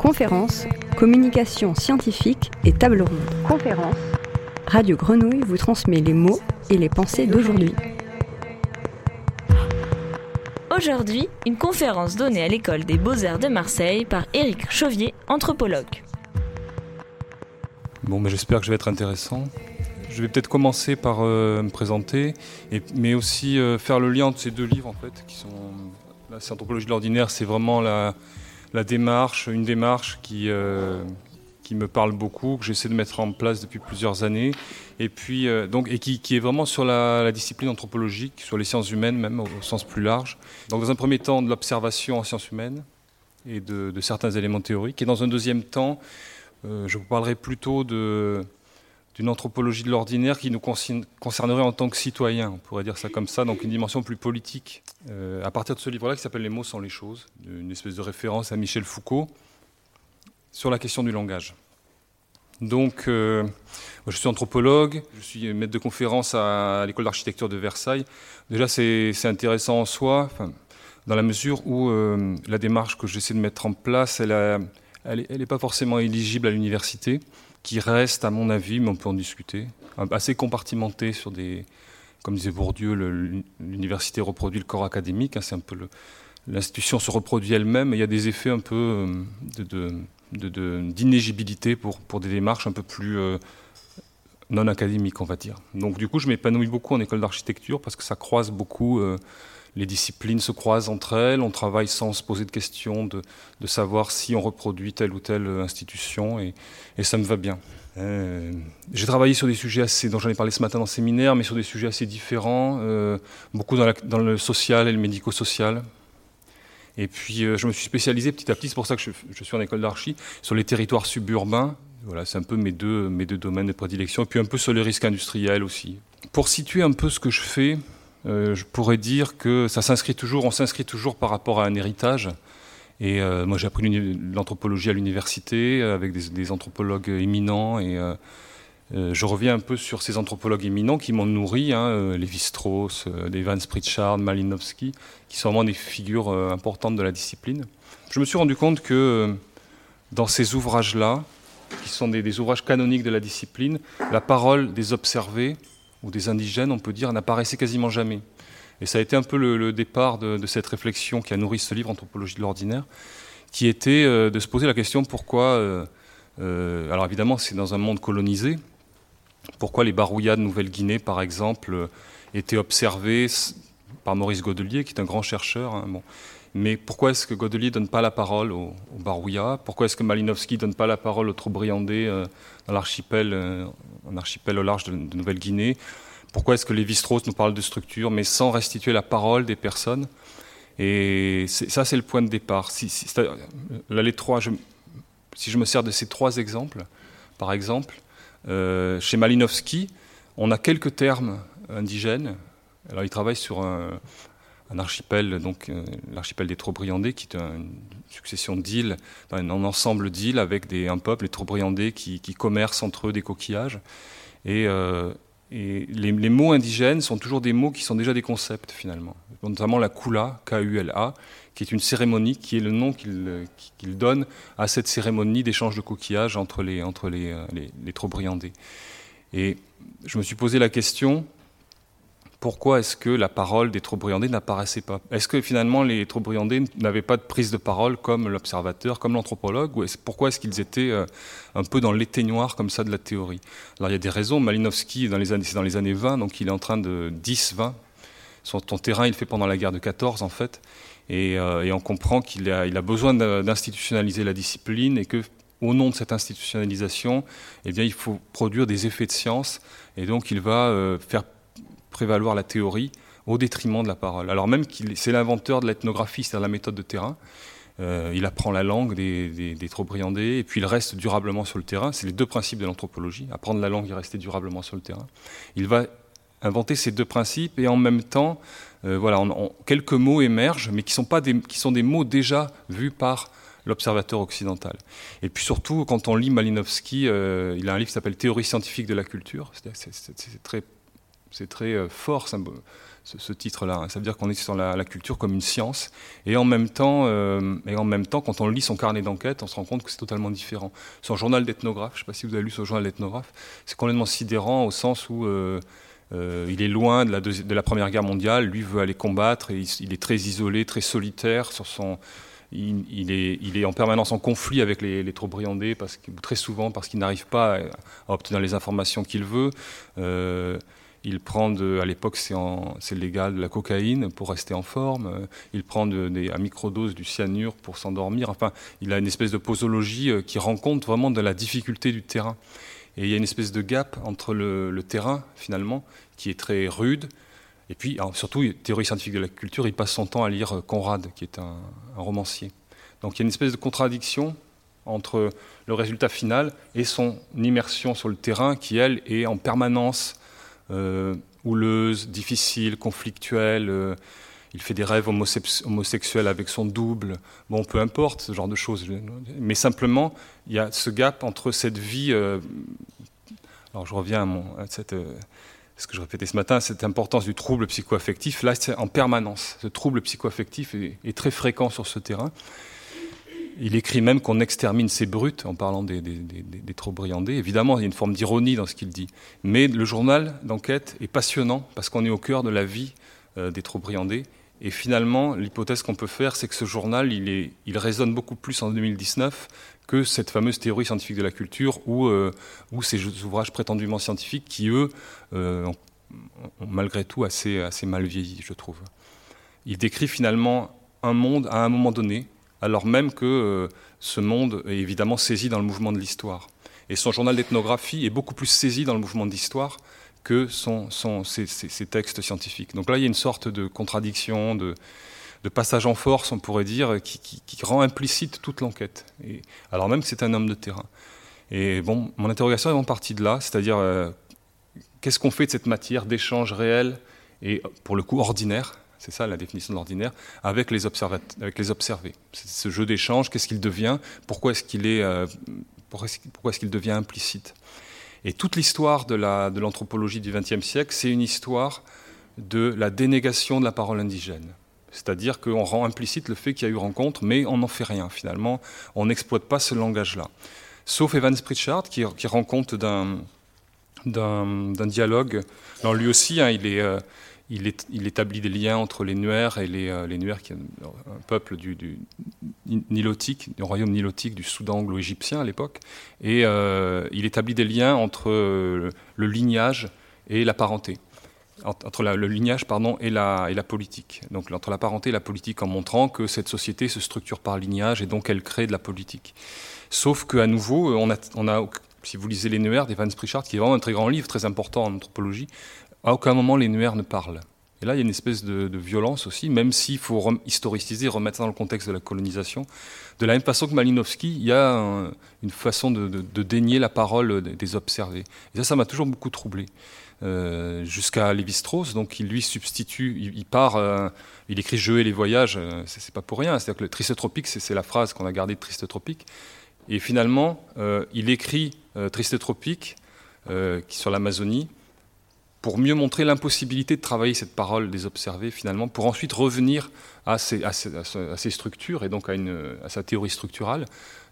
Conférences, communication scientifique et table ronde. Conférence. Radio Grenouille vous transmet les mots et les pensées d'aujourd'hui. Aujourd'hui, une conférence donnée à l'école des beaux-arts de Marseille par Éric Chauvier, anthropologue. Bon, mais j'espère que je vais être intéressant. Je vais peut-être commencer par euh, me présenter, et, mais aussi euh, faire le lien entre ces deux livres en fait, qui sont la Anthropologie de l'ordinaire, c'est vraiment la, la démarche, une démarche qui, euh, qui me parle beaucoup, que j'essaie de mettre en place depuis plusieurs années, et, puis, euh, donc, et qui, qui, est vraiment sur la, discipline anthropologique, sur les sciences humaines même au, sens plus large. Donc dans un premier temps de l'observation en sciences humaines et de, de, certains éléments théoriques, et dans un deuxième temps, euh, je vous parlerai plutôt de d'une anthropologie de l'ordinaire qui nous concernerait en tant que citoyens, on pourrait dire ça comme ça, donc une dimension plus politique. Euh, à partir de ce livre-là qui s'appelle Les mots sont les choses, une espèce de référence à Michel Foucault sur la question du langage. Donc, euh, je suis anthropologue, je suis maître de conférence à, l'école d'architecture de Versailles. Déjà, c'est intéressant en soi, dans la mesure où euh, la démarche que j'essaie de mettre en place, elle n'est pas forcément éligible à l'université qui reste, à mon avis, mais on peut en discuter, assez compartimenté sur des. Comme disait Bourdieu, l'université reproduit le corps académique, hein, c'est un peu l'institution se reproduit elle-même, et il y a des effets un peu euh, d'inégibilité pour, pour des démarches un peu plus euh, non académiques, on va dire. Donc du coup, je m'épanouis beaucoup en école d'architecture parce que ça croise beaucoup euh, les disciplines se croisent entre elles, on travaille sans se poser de questions de, savoir si on reproduit telle ou telle institution, et, ça me va bien. Euh, j'ai travaillé sur des sujets assez, dont j'en ai parlé ce matin dans le séminaire, mais sur des sujets assez différents, euh, beaucoup dans, le social et le médico-social. Et puis euh, je me suis spécialisé petit à petit, c'est pour ça que je, je suis en école d'archi, sur les territoires suburbains. Voilà, c'est un peu mes deux, mes deux domaines de prédilection, et puis un peu sur les risques industriels aussi. Pour situer un peu ce que je fais, euh, je pourrais dire que ça s'inscrit toujours, on s'inscrit toujours par rapport à un héritage. Et euh, moi, j'ai appris l'anthropologie à l'université avec des, anthropologues éminents. Et euh, euh, je reviens un peu sur ces anthropologues éminents qui m'ont nourri, hein, Lévi-Strauss, Evans Pritchard, Malinowski, qui sont vraiment des figures importantes de la discipline. Je me suis rendu compte que dans ces ouvrages-là, qui sont des ouvrages canoniques de la discipline, la parole des observés ou des indigènes, on peut dire, n'apparaissait quasiment jamais. Et ça a été un peu le, départ de, cette réflexion qui a nourri ce livre, Anthropologie de l'ordinaire, qui était euh, de se poser la question pourquoi, euh, euh, alors évidemment c'est dans un monde colonisé, pourquoi les barouillas de Nouvelle-Guinée, par exemple, étaient observées par Maurice Godelier, qui est un grand chercheur. Hein. Mais pourquoi est-ce que Godelier ne donne pas la parole aux, Barouillas? Pourquoi est-ce que Malinowski ne donne pas la parole aux Trobriandais euh, dans l'archipel, un archipel au large de, Nouvelle-Guinée Pourquoi est-ce que Lévi-Strauss nous parle de structure, mais sans restituer la parole des personnes? Et ça, c'est le point de départ. Si, trois, je, si je me sers de ces trois exemples, par exemple, euh, chez Malinowski, on a quelques termes indigènes. Alors, il travaille sur un, un archipel, donc euh, l'archipel des Trobriandais, qui est une succession d'îles, un, ensemble d'îles avec un peuple, les Trobriandais, qui, qui, commercent entre eux des coquillages. Et, euh, les, mots indigènes sont toujours des mots qui sont déjà des concepts finalement, notamment la kula, K-U-L-A, qui est une cérémonie, qui est le nom qu'il qu donne à cette cérémonie d'échange de coquillages entre les, entre les, les, les Trobriandais. Et je me suis posé la question, pourquoi est-ce que la parole des Trobriandais n'apparaissait pas? Est-ce que finalement les Trobriandais n'avaient pas de prise de parole comme l'observateur, comme l'anthropologue pourquoi est-ce qu'ils étaient euh, un peu dans l'éteignoir comme ça de la théorie? Alors il y a des raisons. Malinowski, c'est dans les années 20, donc il est en train de 10-20. Son terrain, il fait pendant la guerre de 14 en fait. Et, euh, et on comprend qu'il a, il a besoin d'institutionnaliser la discipline et que au nom de cette institutionnalisation, eh bien, il faut produire des effets de science. Et donc il va euh, faire prévaloir la théorie au détriment de la parole. Alors même qu'il c'est l'inventeur de l'ethnographie, c'est-à-dire la méthode de terrain. Euh, il apprend la langue des, des, des Trobriandais et puis il reste durablement sur le terrain. C'est les deux principes de l'anthropologie, apprendre la langue et rester durablement sur le terrain. Il va inventer ces deux principes et en même temps, euh, voilà, quelques mots émergent, mais qui sont, pas des, qui sont des mots déjà vus par l'observateur occidental. Et puis surtout, quand on lit Malinowski, euh, il a un livre qui s'appelle Théorie scientifique de la culture. C'est très c'est très euh, fort ce, titre-là. Ça veut dire qu'on est sur la, culture comme une science. Et en, même temps, euh, et en même temps, quand on lit son carnet d'enquête, on se rend compte que c'est totalement différent. Son journal d'ethnographe, je ne sais pas si vous avez lu son journal d'ethnographe, c'est complètement sidérant au sens où euh, il est loin de la, Première Guerre mondiale, lui veut aller combattre, et il, est très isolé, très solitaire sur son... Il, est, il, est, en permanence en conflit avec les, les troupes très souvent parce qu'il n'arrive pas à, obtenir les informations qu'il veut. Il prend, à l'époque c'est légal, de la cocaïne pour rester en forme. Il prend de, à microdose du cyanure pour s'endormir. Enfin, il a une espèce de posologie euh, qui rend compte vraiment de la difficulté du terrain. Et il y a une espèce de gap entre le, terrain, finalement, qui est très rude. Et puis, surtout, théorie scientifique de la culture, il passe son temps à lire Conrad, qui est un, romancier. Donc il y a une espèce de contradiction entre le résultat final et son immersion sur le terrain, qui, elle, est en permanence euh, houleuse, difficile, conflictuelle. Euh, il fait des rêves homosexuels avec son double. Bon, peu importe ce genre de choses. Mais simplement, il y a ce gap entre cette vie. Euh, alors, je reviens à, mon, cette, ce que je répétais ce matin, cette importance du trouble psychoaffectif. Là, c'est en permanence. Ce trouble psychoaffectif est très fréquent sur ce terrain. Il écrit même qu'on extermine ces brutes en parlant des, des, des, trop briandés. Évidemment, il y a une forme d'ironie dans ce qu'il dit. Mais le journal d'enquête est passionnant parce qu'on est au cœur de la vie euh, des trop briandés. Et finalement, l'hypothèse qu'on peut faire, c'est que ce journal, il, est, il, résonne beaucoup plus en 2019 que cette fameuse théorie scientifique de la culture ou, euh, ces ouvrages prétendument scientifiques qui, eux, euh, ont, ont, malgré tout assez, assez mal vieilli, je trouve. Il décrit finalement un monde à un moment donné alors même que euh, ce monde est évidemment saisi dans le mouvement de l'histoire. Et son journal d'ethnographie est beaucoup plus saisi dans le mouvement de l'histoire que ses, textes scientifiques. Donc là, il y a une sorte de contradiction, de, passage en force, on pourrait dire, qui, rend implicite toute l'enquête, alors même que c'est un homme de terrain. Et bon, mon interrogation est en partie de là, c'est-à-dire euh, qu'est-ce qu'on fait de cette matière d'échange réel et pour le coup ordinaire c'est ça la définition de l'ordinaire, avec les, avec les observés. Ce jeu d'échange, qu'est-ce qu'il devient Pourquoi est-ce qu'il est, euh, est-ce devient implicite Et toute l'histoire de l'anthropologie du XXe siècle, c'est une histoire de la dénégation de la parole indigène. C'est-à-dire qu'on rend implicite le fait qu'il y a eu rencontre, mais on n'en fait rien finalement. On n'exploite pas ce langage-là. Sauf Evans Pritchard, qui, rend compte d'un dialogue. Lui aussi, hein, il est... Euh, il, établit des liens entre les Nuers et les, euh, qui est un peuple du, nilotique, du royaume nilotique du Soudan anglo-égyptien à l'époque. Et euh, il établit des liens entre euh, le lignage et la parenté. Entre le lignage pardon, et, la, politique. Donc entre la parenté et la politique en montrant que cette société se structure par lignage et donc elle crée de la politique. Sauf qu'à nouveau, on a, si vous lisez Les Nuers d'Evans Pritchard, qui est vraiment un très grand livre, très important en anthropologie, à aucun moment les Nuers ne parlent. Et là, il y a une espèce de, violence aussi, même s'il faut historiciser, remettre ça dans le contexte de la colonisation. De la même façon que Malinowski, il y a une façon de, dénier la parole des, observés. Et ça, ça m'a toujours beaucoup troublé. Euh, jusqu'à Lévi-Strauss, donc il lui substitue, il, part, euh, il écrit Je et les voyages, euh, c'est pas pour rien, c'est-à-dire que le Triste Tropique, c'est la phrase qu'on a gardée de Triste Tropique, et finalement, il écrit Triste Tropique, qui sur l'Amazonie, pour mieux montrer l'impossibilité de travailler cette parole des observés finalement, pour ensuite revenir à ces, structures et donc à, sa théorie structurale,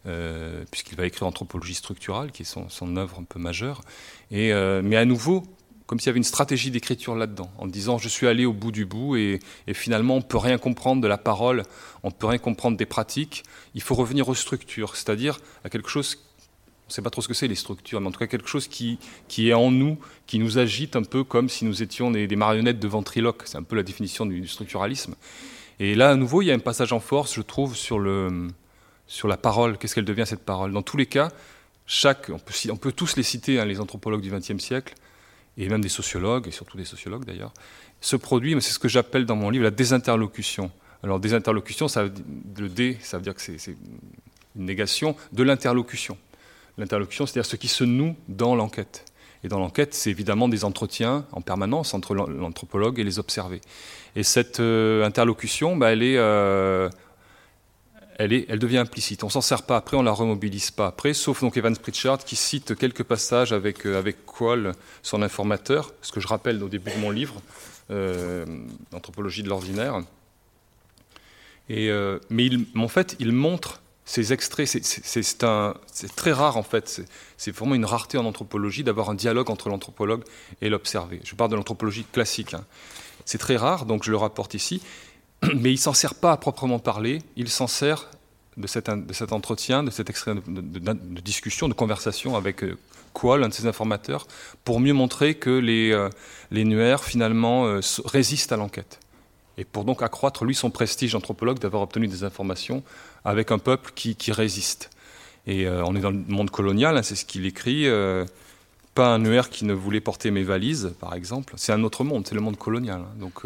euh, puisqu'il va écrire Anthropologie structurale, qui est son, œuvre un peu majeure. Euh, mais à nouveau, comme s'il y avait une stratégie d'écriture là-dedans, en disant je suis allé au bout du bout et, et finalement on ne peut rien comprendre de la parole, on ne peut rien comprendre des pratiques, il faut revenir aux structures, c'est-à-dire à quelque chose on ne sait pas trop ce que c'est les structures, mais en tout cas quelque chose qui, qui est en nous, qui nous agite un peu comme si nous étions des, marionnettes de ventriloque. C'est un peu la définition du, structuralisme. Et là, à nouveau, il y a un passage en force, je trouve, sur, le, sur la parole. Qu'est-ce qu'elle devient cette parole? Dans tous les cas, chaque, on, peut, tous les citer, hein, les anthropologues du XXe siècle, et même des sociologues, et surtout des sociologues d'ailleurs, se produit, mais c'est ce que j'appelle dans mon livre la désinterlocution. Alors désinterlocution, le D, ça veut dire que c'est une négation de l'interlocution l'interlocution, c'est-à-dire ce qui se noue dans l'enquête. Et dans l'enquête, c'est évidemment des entretiens en permanence entre l'anthropologue et les observés. Et cette euh, interlocution, bah, elle, est, euh, elle, est, elle devient implicite. On s'en sert pas après, on la remobilise pas après, sauf donc Evans Pritchard qui cite quelques passages avec, euh, avec Quall, son informateur, ce que je rappelle au début de mon livre, euh, Anthropologie de l'ordinaire. Mais en fait, il montre ces extraits, c'est très rare en fait, c'est vraiment une rareté en anthropologie d'avoir un dialogue entre l'anthropologue et l'observé. Je parle de l'anthropologie classique. Hein. C'est très rare, donc je le rapporte ici mais il s'en sert pas à proprement parler, il s'en sert de cet, cet, entretien, de cette extrait de, discussion, de conversation avec euh, Qual, un de ses informateurs, pour mieux montrer que les, euh, Nuer, finalement, euh, résistent à l'enquête. Et pour donc accroître, lui, son prestige d'anthropologue d'avoir obtenu des informations avec un peuple qui, résiste. Et on est dans le monde colonial, hein, c'est ce qu'il écrit. pas un Nuer qui ne voulait porter mes valises, par exemple. C'est un autre monde, c'est le monde colonial. Hein. donc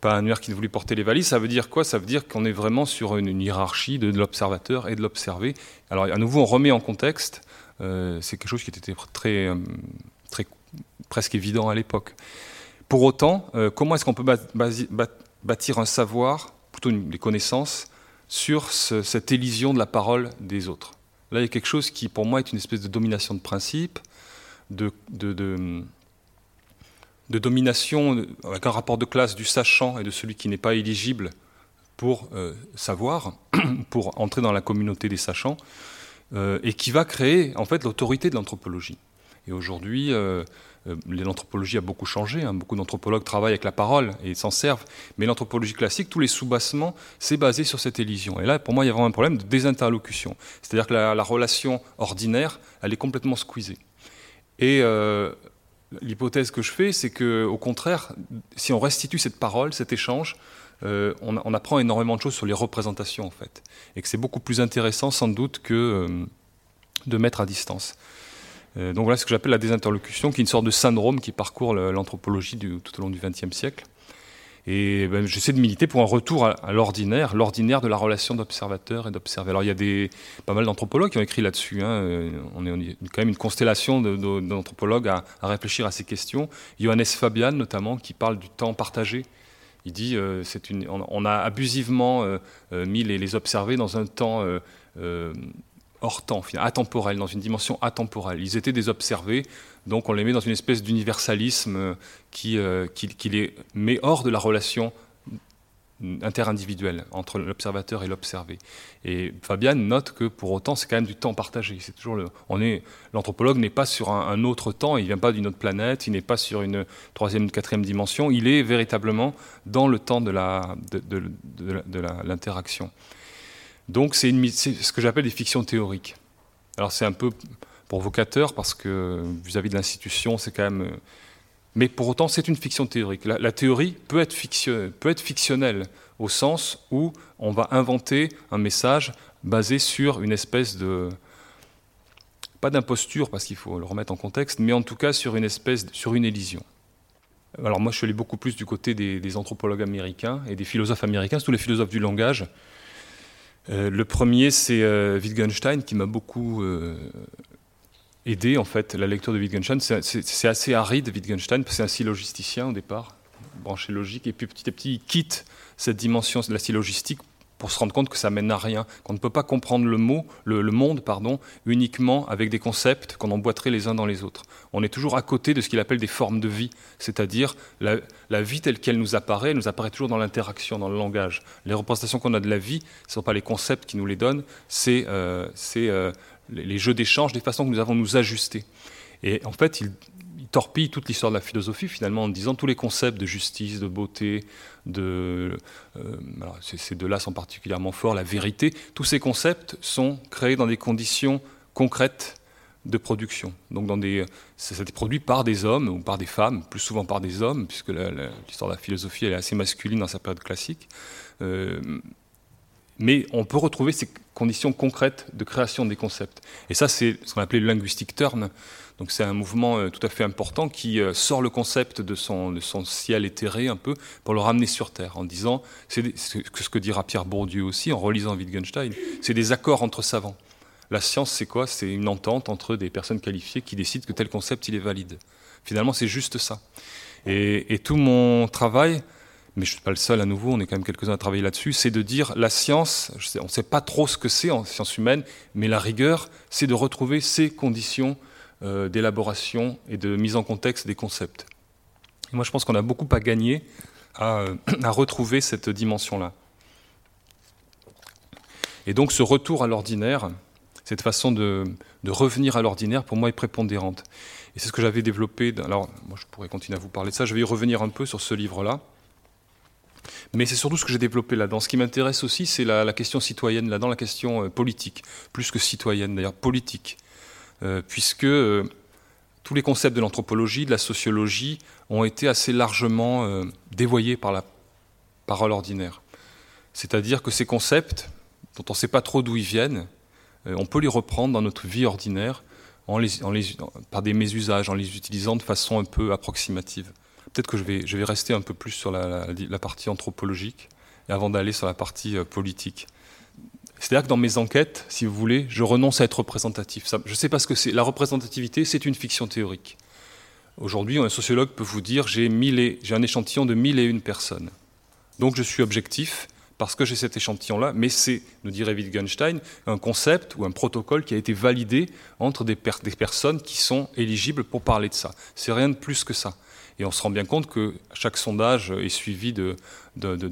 pas un nuaire qui ne voulait porter les valises. Ça veut dire quoi? Ça veut dire qu'on est vraiment sur une, hiérarchie de, l'observateur et de l'observé. Alors, à nouveau, on remet en contexte. Euh, c'est quelque chose qui était très, euh, très presque évident à l'époque. Pour autant, euh, comment est-ce qu'on peut bâtir un savoir, plutôt des connaissances, sur cette élision de la parole des autres Là, il y a quelque chose qui, pour moi, est une espèce de domination de principe, de, domination avec un rapport de classe du sachant et de celui qui n'est pas éligible pour euh, savoir, pour entrer dans la communauté des sachants, euh, et qui va créer en fait l'autorité de l'anthropologie. Et aujourd'hui, euh, l'anthropologie a beaucoup changé. Hein. Beaucoup d'anthropologues travaillent avec la parole et s'en servent. Mais l'anthropologie classique, tous les soubassements, c'est basé sur cette élision. Et là, pour moi, il y a vraiment un problème de désinterlocution. C'est-à-dire que la, la, relation ordinaire, elle est complètement squeezée. Et L'hypothèse que je fais, c'est que, au contraire, si on restitue cette parole, cet échange, euh, on, apprend énormément de choses sur les représentations, en fait, et que c'est beaucoup plus intéressant, sans doute, que euh, de mettre à distance. Euh, donc voilà ce que j'appelle la désinterlocution, qui est une sorte de syndrome qui parcourt l'anthropologie tout au long du XXe siècle. Et ben, j'essaie de militer pour un retour à, l'ordinaire, l'ordinaire de la relation d'observateur et d'observé. Alors il y a pas mal d'anthropologues qui ont écrit là-dessus. Hein. Euh, on, est, quand même une constellation d'anthropologues à, réfléchir à ces questions. Johannes Fabian notamment, qui parle du temps partagé. Il dit euh, on, a abusivement euh, mis les, les, observés dans un temps hors temps, atemporel, dans une dimension atemporelle. Ils étaient des observés, donc on les met dans une espèce d'universalisme euh, qui, euh, qui, les met hors de la relation interindividuelle entre l'observateur et l'observé. Et Fabian note que pour autant, c'est quand même du temps partagé. C'est toujours le, on est, l'anthropologue n'est pas sur un, autre temps, il vient pas d'une autre planète, il n'est pas sur une troisième, une quatrième dimension, il est véritablement dans le temps de la, de, de, de l'interaction. Donc c'est ce que j'appelle des fictions théoriques. Alors c'est un peu provocateur parce que vis-à-vis de l'institution, c'est quand même... Mais pour autant, c'est une fiction théorique. La, théorie peut être, fictionnelle au sens où on va inventer un message basé sur une espèce de... Pas d'imposture, parce qu'il faut le remettre en contexte, mais en tout cas sur une espèce, sur une élision. Alors moi, je suis allé beaucoup plus du côté des, des anthropologues américains et des philosophes américains, tous les philosophes du langage, le premier, c'est euh, Wittgenstein, qui m'a beaucoup euh, aidé, en fait, la lecture de Wittgenstein. C'est assez aride, Wittgenstein, parce que c'est un syllogisticien au départ, branché logique, et puis petit à petit, il quitte cette dimension de la syllogistique pour se rendre compte que ça mène à rien, qu'on ne peut pas comprendre le mot, le, monde, pardon, uniquement avec des concepts qu'on emboîterait les uns dans les autres. On est toujours à côté de ce qu'il appelle des formes de vie, c'est-à-dire la, vie telle qu'elle nous apparaît, nous apparaît toujours dans l'interaction, dans le langage. Les représentations qu'on a de la vie, ce ne sont pas les concepts qui nous les donnent, c'est euh, euh, les jeux d'échange, des façons que nous avons de nous ajuster. Et en fait, il, torpille toute l'histoire de la philosophie finalement en disant tous les concepts de justice, de beauté, de euh, ces deux-là sont particulièrement forts, la vérité, tous ces concepts sont créés dans des conditions concrètes de production. Donc dans des, ça, a été produit par des hommes ou par des femmes, plus souvent par des hommes, puisque l'histoire de la philosophie elle est assez masculine dans sa période classique. Euh, mais on peut retrouver ces conditions concrètes de création des concepts. Et ça, c'est ce qu'on appelait le linguistic turn. Donc c'est un mouvement euh, tout à fait important qui euh, sort le concept de son, ciel éthéré un peu pour le ramener sur Terre en disant, c'est ce que dira Pierre Bourdieu aussi en relisant Wittgenstein, c'est des accords entre savants. La science, c'est quoi? C'est une entente entre des personnes qualifiées qui décident que tel concept, il est valide. Finalement, c'est juste ça. Et, tout mon travail mais je ne suis pas le seul à nouveau, on est quand même quelques-uns à travailler là-dessus, c'est de dire la science, on ne sait pas trop ce que c'est en sciences humaines, mais la rigueur, c'est de retrouver ces conditions euh, d'élaboration et de mise en contexte des concepts. Moi, je pense qu'on a beaucoup à gagner à, à retrouver cette dimension-là. Et donc, ce retour à l'ordinaire, cette façon de revenir à l'ordinaire, pour moi, est prépondérante. Et c'est ce que j'avais développé. Alors, moi, je pourrais continuer à vous parler de ça. Je vais y revenir un peu sur ce livre-là. Mais c'est surtout ce que j'ai développé là-dedans. Ce qui m'intéresse aussi, c'est la, question citoyenne, là-dedans, la question euh, politique, plus que citoyenne d'ailleurs, politique. Euh, puisque euh, tous les concepts de l'anthropologie, de la sociologie, ont été assez largement dévoyés par la parole ordinaire. C'est-à-dire que ces concepts, dont on ne sait pas trop d'où ils viennent, on peut les reprendre dans notre vie ordinaire par des mésusages, en les utilisant de façon un peu approximative. Peut-être que je vais, rester un peu plus sur la, partie anthropologique avant d'aller sur la partie euh, politique. C'est-à-dire que dans mes enquêtes, si vous voulez, je renonce à être représentatif. je ne sais pas ce que c'est. La représentativité, c'est une fiction théorique. Aujourd'hui, un sociologue peut vous dire j'ai un échantillon de mille et une personnes. Donc je suis objectif parce que j'ai cet échantillon-là, mais c'est, nous dirait Wittgenstein, un concept ou un protocole qui a été validé entre des, des personnes qui sont éligibles pour parler de ça. C'est rien de plus que ça. Et on se rend bien compte que chaque sondage est suivi de,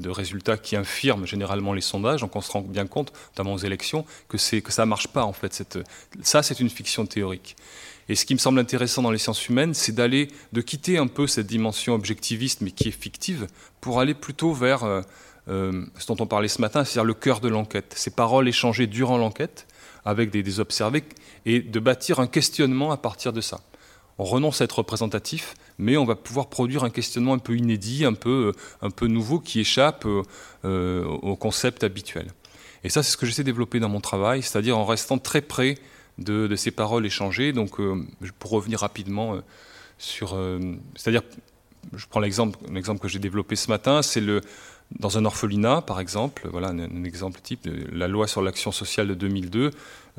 résultats qui infirment généralement les sondages. Donc on se rend bien compte, notamment aux élections, que, ça ne marche pas en fait. Ça, c'est une fiction théorique. Et ce qui me semble intéressant dans les sciences humaines, c'est d'aller, de quitter un peu cette dimension objectiviste, mais qui est fictive, pour aller plutôt vers euh, euh, ce dont on parlait ce matin, c'est-à-dire le cœur de l'enquête. Ces paroles échangées durant l'enquête avec des observés et de bâtir un questionnement à partir de ça. On renonce à être représentatif, mais on va pouvoir produire un questionnement un peu inédit, un peu, euh, nouveau, qui échappe euh, euh, au concept habituel. Et ça, c'est ce que j'essaie de développer dans mon travail, c'est-à-dire en restant très près de, ces paroles échangées. Donc, pour revenir rapidement sur. c'est-à-dire, je prends l'exemple, que j'ai développé ce matin, c'est le. Dans un orphelinat, par exemple, voilà un, un exemple type, la loi sur l'action sociale de 2002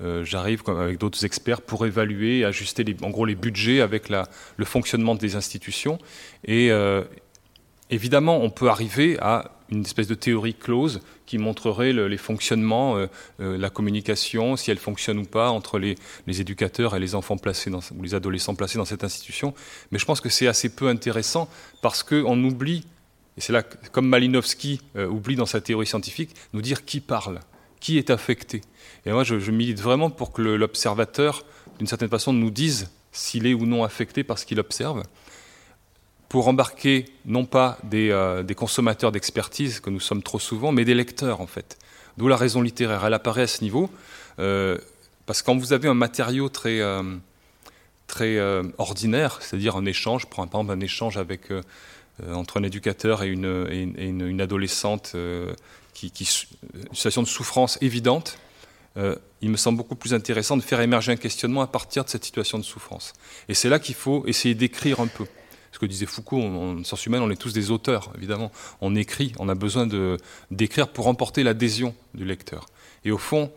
euh, j'arrive avec d'autres experts pour évaluer ajuster les, en gros les budgets avec le fonctionnement des institutions. Et euh, évidemment, on peut arriver à une espèce de théorie close qui montrerait les fonctionnements, euh, la communication, si elle fonctionne ou pas entre les, éducateurs et les enfants placés ou les adolescents placés dans cette institution. Mais je pense que c'est assez peu intéressant parce qu'on oublie, et c'est là, comme Malinowski oublie dans sa théorie scientifique, nous dire qui parle, qui est affecté. Et moi, je, milite vraiment pour que l'observateur, d'une certaine façon, nous dise s'il est ou non affecté par ce qu'il observe, pour embarquer non pas des, euh, consommateurs d'expertise, que nous sommes trop souvent, mais des lecteurs, en fait. D'où la raison littéraire. Elle apparaît à ce niveau, euh, parce que quand vous avez un matériau très, euh, très ordinaire, c'est-à-dire un échange, par exemple un échange avec, entre un éducateur et une, adolescente, une situation de souffrance évidente, euh, il me semble beaucoup plus intéressant de faire émerger un questionnement à partir de cette situation de souffrance. Et c'est là qu'il faut essayer d'écrire un peu. Ce que disait Foucault, en sciences humaines, on est tous des auteurs, évidemment. On écrit, on a besoin d'écrire pour emporter l'adhésion du lecteur. Et au fond,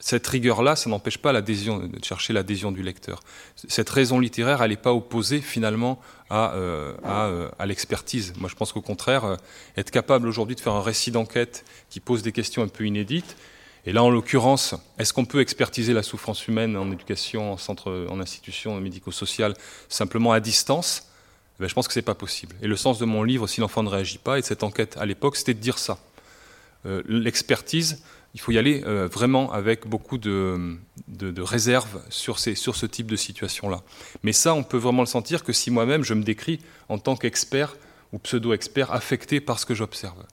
cette rigueur-là, ça n'empêche pas l'adhésion, de chercher l'adhésion du lecteur. Cette raison littéraire, elle n'est pas opposée finalement à, euh, euh, à l'expertise. Moi, je pense qu'au contraire, être capable aujourd'hui de faire un récit d'enquête qui pose des questions un peu inédites, et là, en l'occurrence, est-ce qu'on peut expertiser la souffrance humaine en éducation, en centre, en institution médico-sociale, simplement à distance? Eh Je pense que ce n'est pas possible. Et le sens de mon livre, Si l'enfant ne réagit pas, et de cette enquête à l'époque, c'était de dire ça. Euh, l'expertise, il faut y aller euh, vraiment avec beaucoup de, de, réserve sur, ces, ce type de situation-là. Mais ça, on peut vraiment le sentir que si moi-même, je me décris en tant qu'expert ou pseudo-expert affecté par ce que j'observe.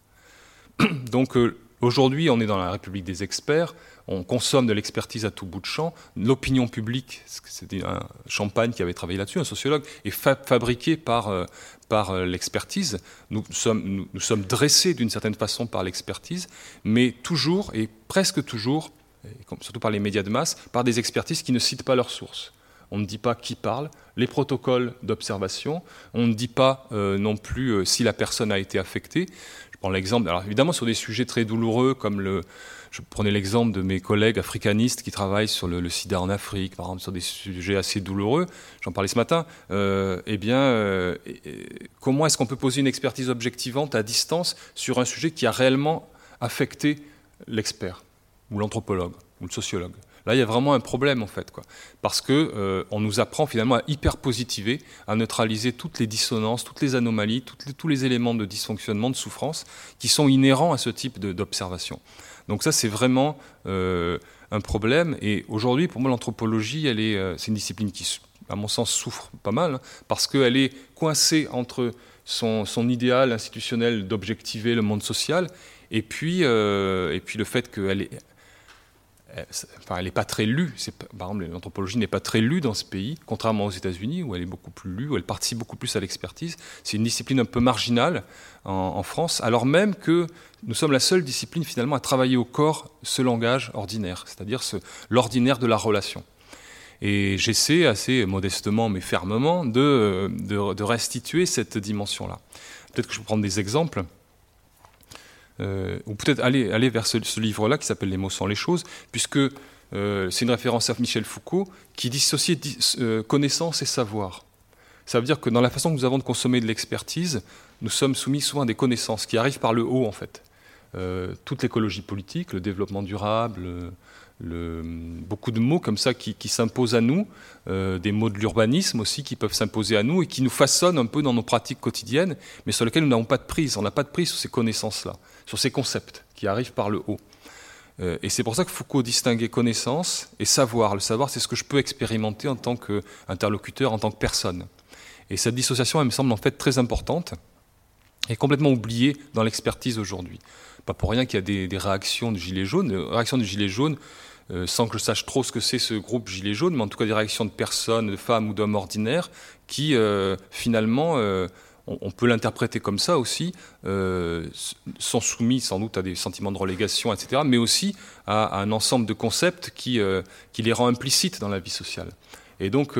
Donc, euh, Aujourd'hui, on est dans la République des experts, on consomme de l'expertise à tout bout de champ. L'opinion publique, c'était un Champagne qui avait travaillé là-dessus, un sociologue, est fabriqué par, euh, par euh, l'expertise. Nous sommes, nous, sommes dressés d'une certaine façon par l'expertise, mais toujours et presque toujours, surtout par les médias de masse, par des expertises qui ne citent pas leurs sources. On ne dit pas qui parle, les protocoles d'observation, on ne dit pas euh, non plus si la personne a été affectée alors évidemment sur des sujets très douloureux comme le, je prenais l'exemple de mes collègues africanistes qui travaillent sur le, sida en Afrique, par exemple sur des sujets assez douloureux, j'en parlais ce matin, euh, eh bien, euh, comment est-ce qu'on peut poser une expertise objectivante à distance sur un sujet qui a réellement affecté l'expert, ou l'anthropologue, ou le sociologue? Là, il y a vraiment un problème en fait, quoi. parce que euh, on nous apprend finalement à hyper positiver, à neutraliser toutes les dissonances, toutes les anomalies, tous les éléments de dysfonctionnement, de souffrance qui sont inhérents à ce type d'observation. Donc ça, c'est vraiment euh, un problème. Et aujourd'hui, pour moi, l'anthropologie, euh, c'est une discipline qui, à mon sens, souffre pas mal, parce qu'elle est coincée entre son, idéal institutionnel d'objectiver le monde social, et puis, et puis le fait qu'elle est enfin, elle n'est pas très lue. Par exemple, l'anthropologie n'est pas très lue dans ce pays, contrairement aux États-Unis, où elle est beaucoup plus lue, où elle participe beaucoup plus à l'expertise. C'est une discipline un peu marginale en, France, alors même que nous sommes la seule discipline finalement à travailler au corps ce langage ordinaire, c'est-à-dire l'ordinaire de la relation. Et j'essaie assez modestement mais fermement de, de, de restituer cette dimension-là. Peut-être que je peux prendre des exemples. Euh, ou peut-être aller, aller vers ce, livre-là qui s'appelle Les mots sans les choses, puisque euh, c'est une référence à Michel Foucault qui dissociait euh, connaissance et savoir. Ça veut dire que dans la façon que nous avons de consommer de l'expertise, nous sommes soumis souvent des connaissances qui arrivent par le haut en fait. toute l'écologie politique, le développement durable, beaucoup de mots comme ça qui, s'imposent à nous, euh, des mots de l'urbanisme aussi qui peuvent s'imposer à nous et qui nous façonnent un peu dans nos pratiques quotidiennes, mais sur lesquelles nous n'avons pas de prise. On n'a pas de prise sur ces connaissances-là, sur ces concepts qui arrivent par le haut. Euh, et c'est pour ça que Foucault distinguait connaissance et savoir. Le savoir, c'est ce que je peux expérimenter en tant qu'interlocuteur, en tant que personne. Et cette dissociation, elle me semble en fait très importante et complètement oubliée dans l'expertise aujourd'hui. Pas pour rien qu'il y a des, réactions de gilets jaunes. Réactions de gilets jaunes, euh, sans que je sache trop ce que c'est ce groupe Gilets jaunes, mais en tout cas des réactions de personnes, de femmes ou d'hommes ordinaires, qui euh, finalement, euh, on, peut l'interpréter comme ça aussi, sont soumis sans doute à des sentiments de relégation, etc., mais aussi à, un ensemble de concepts qui, qui, les rend implicites dans la vie sociale. Et donc,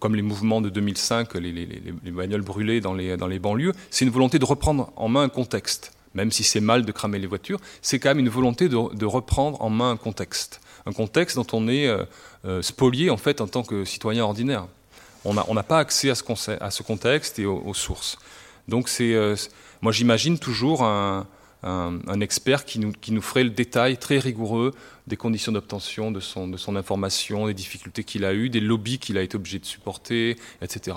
comme les mouvements de 2005, les, les, les brûlées dans les, dans les banlieues, c'est une volonté de reprendre en main un contexte même si c'est mal de cramer les voitures, c'est quand même une volonté de, reprendre en main un contexte, un contexte dont on est euh, euh, spolié en fait en tant que citoyen ordinaire. On n'a pas accès à ce, contexte et aux, sources. Donc c'est, euh, moi j'imagine toujours un, un, expert qui nous, qui nous, ferait le détail très rigoureux des conditions d'obtention de son, de son information, des difficultés qu'il a eues, des lobbies qu'il a été obligé de supporter, etc.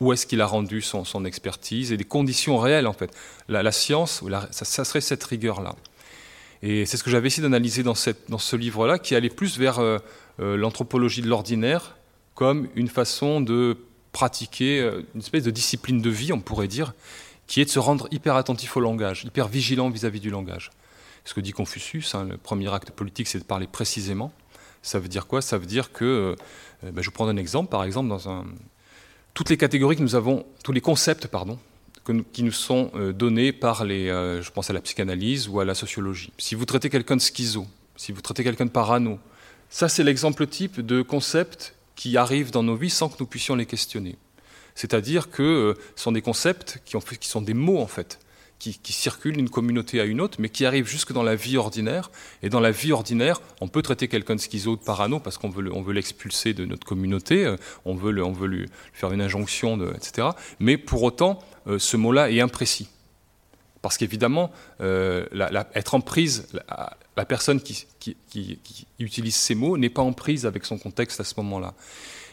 Où est-ce qu'il a rendu son, son, expertise et des conditions réelles en fait. La, science, ça, serait cette rigueur-là. Et c'est ce que j'avais essayé d'analyser dans, cette, dans ce livre-là, qui allait plus vers euh, euh, l'anthropologie de l'ordinaire comme une façon de pratiquer euh, une espèce de discipline de vie, on pourrait dire, qui est de se rendre hyper attentif au langage, hyper vigilant vis-à-vis du langage. Ce que dit Confucius, hein, le premier acte politique, c'est de parler précisément. Ça veut dire quoi? Ça veut dire que, euh, ben, je vous prends un exemple, par exemple, dans un, toutes les catégories que nous avons, tous les concepts, pardon, qui nous sont euh, donnés par les, euh, je pense à la psychanalyse ou à la sociologie. Si vous traitez quelqu'un de schizo, si vous traitez quelqu'un de parano, ça c'est l'exemple type de concepts qui arrivent dans nos vies sans que nous puissions les questionner. C'est-à-dire que euh, ce sont des concepts qui, sont des mots en fait, qui, circulent d'une communauté à une autre, mais qui arrivent jusque dans la vie ordinaire. Et dans la vie ordinaire, on peut traiter quelqu'un de schizo de parano parce qu'on veut, l'expulser de notre communauté, euh, on veut, lui faire une injonction, etc. Mais pour autant, euh, ce mot-là est imprécis. Parce qu'évidemment, être en prise, la, personne qui, qui, utilise ces mots n'est pas en prise avec son contexte à ce moment-là.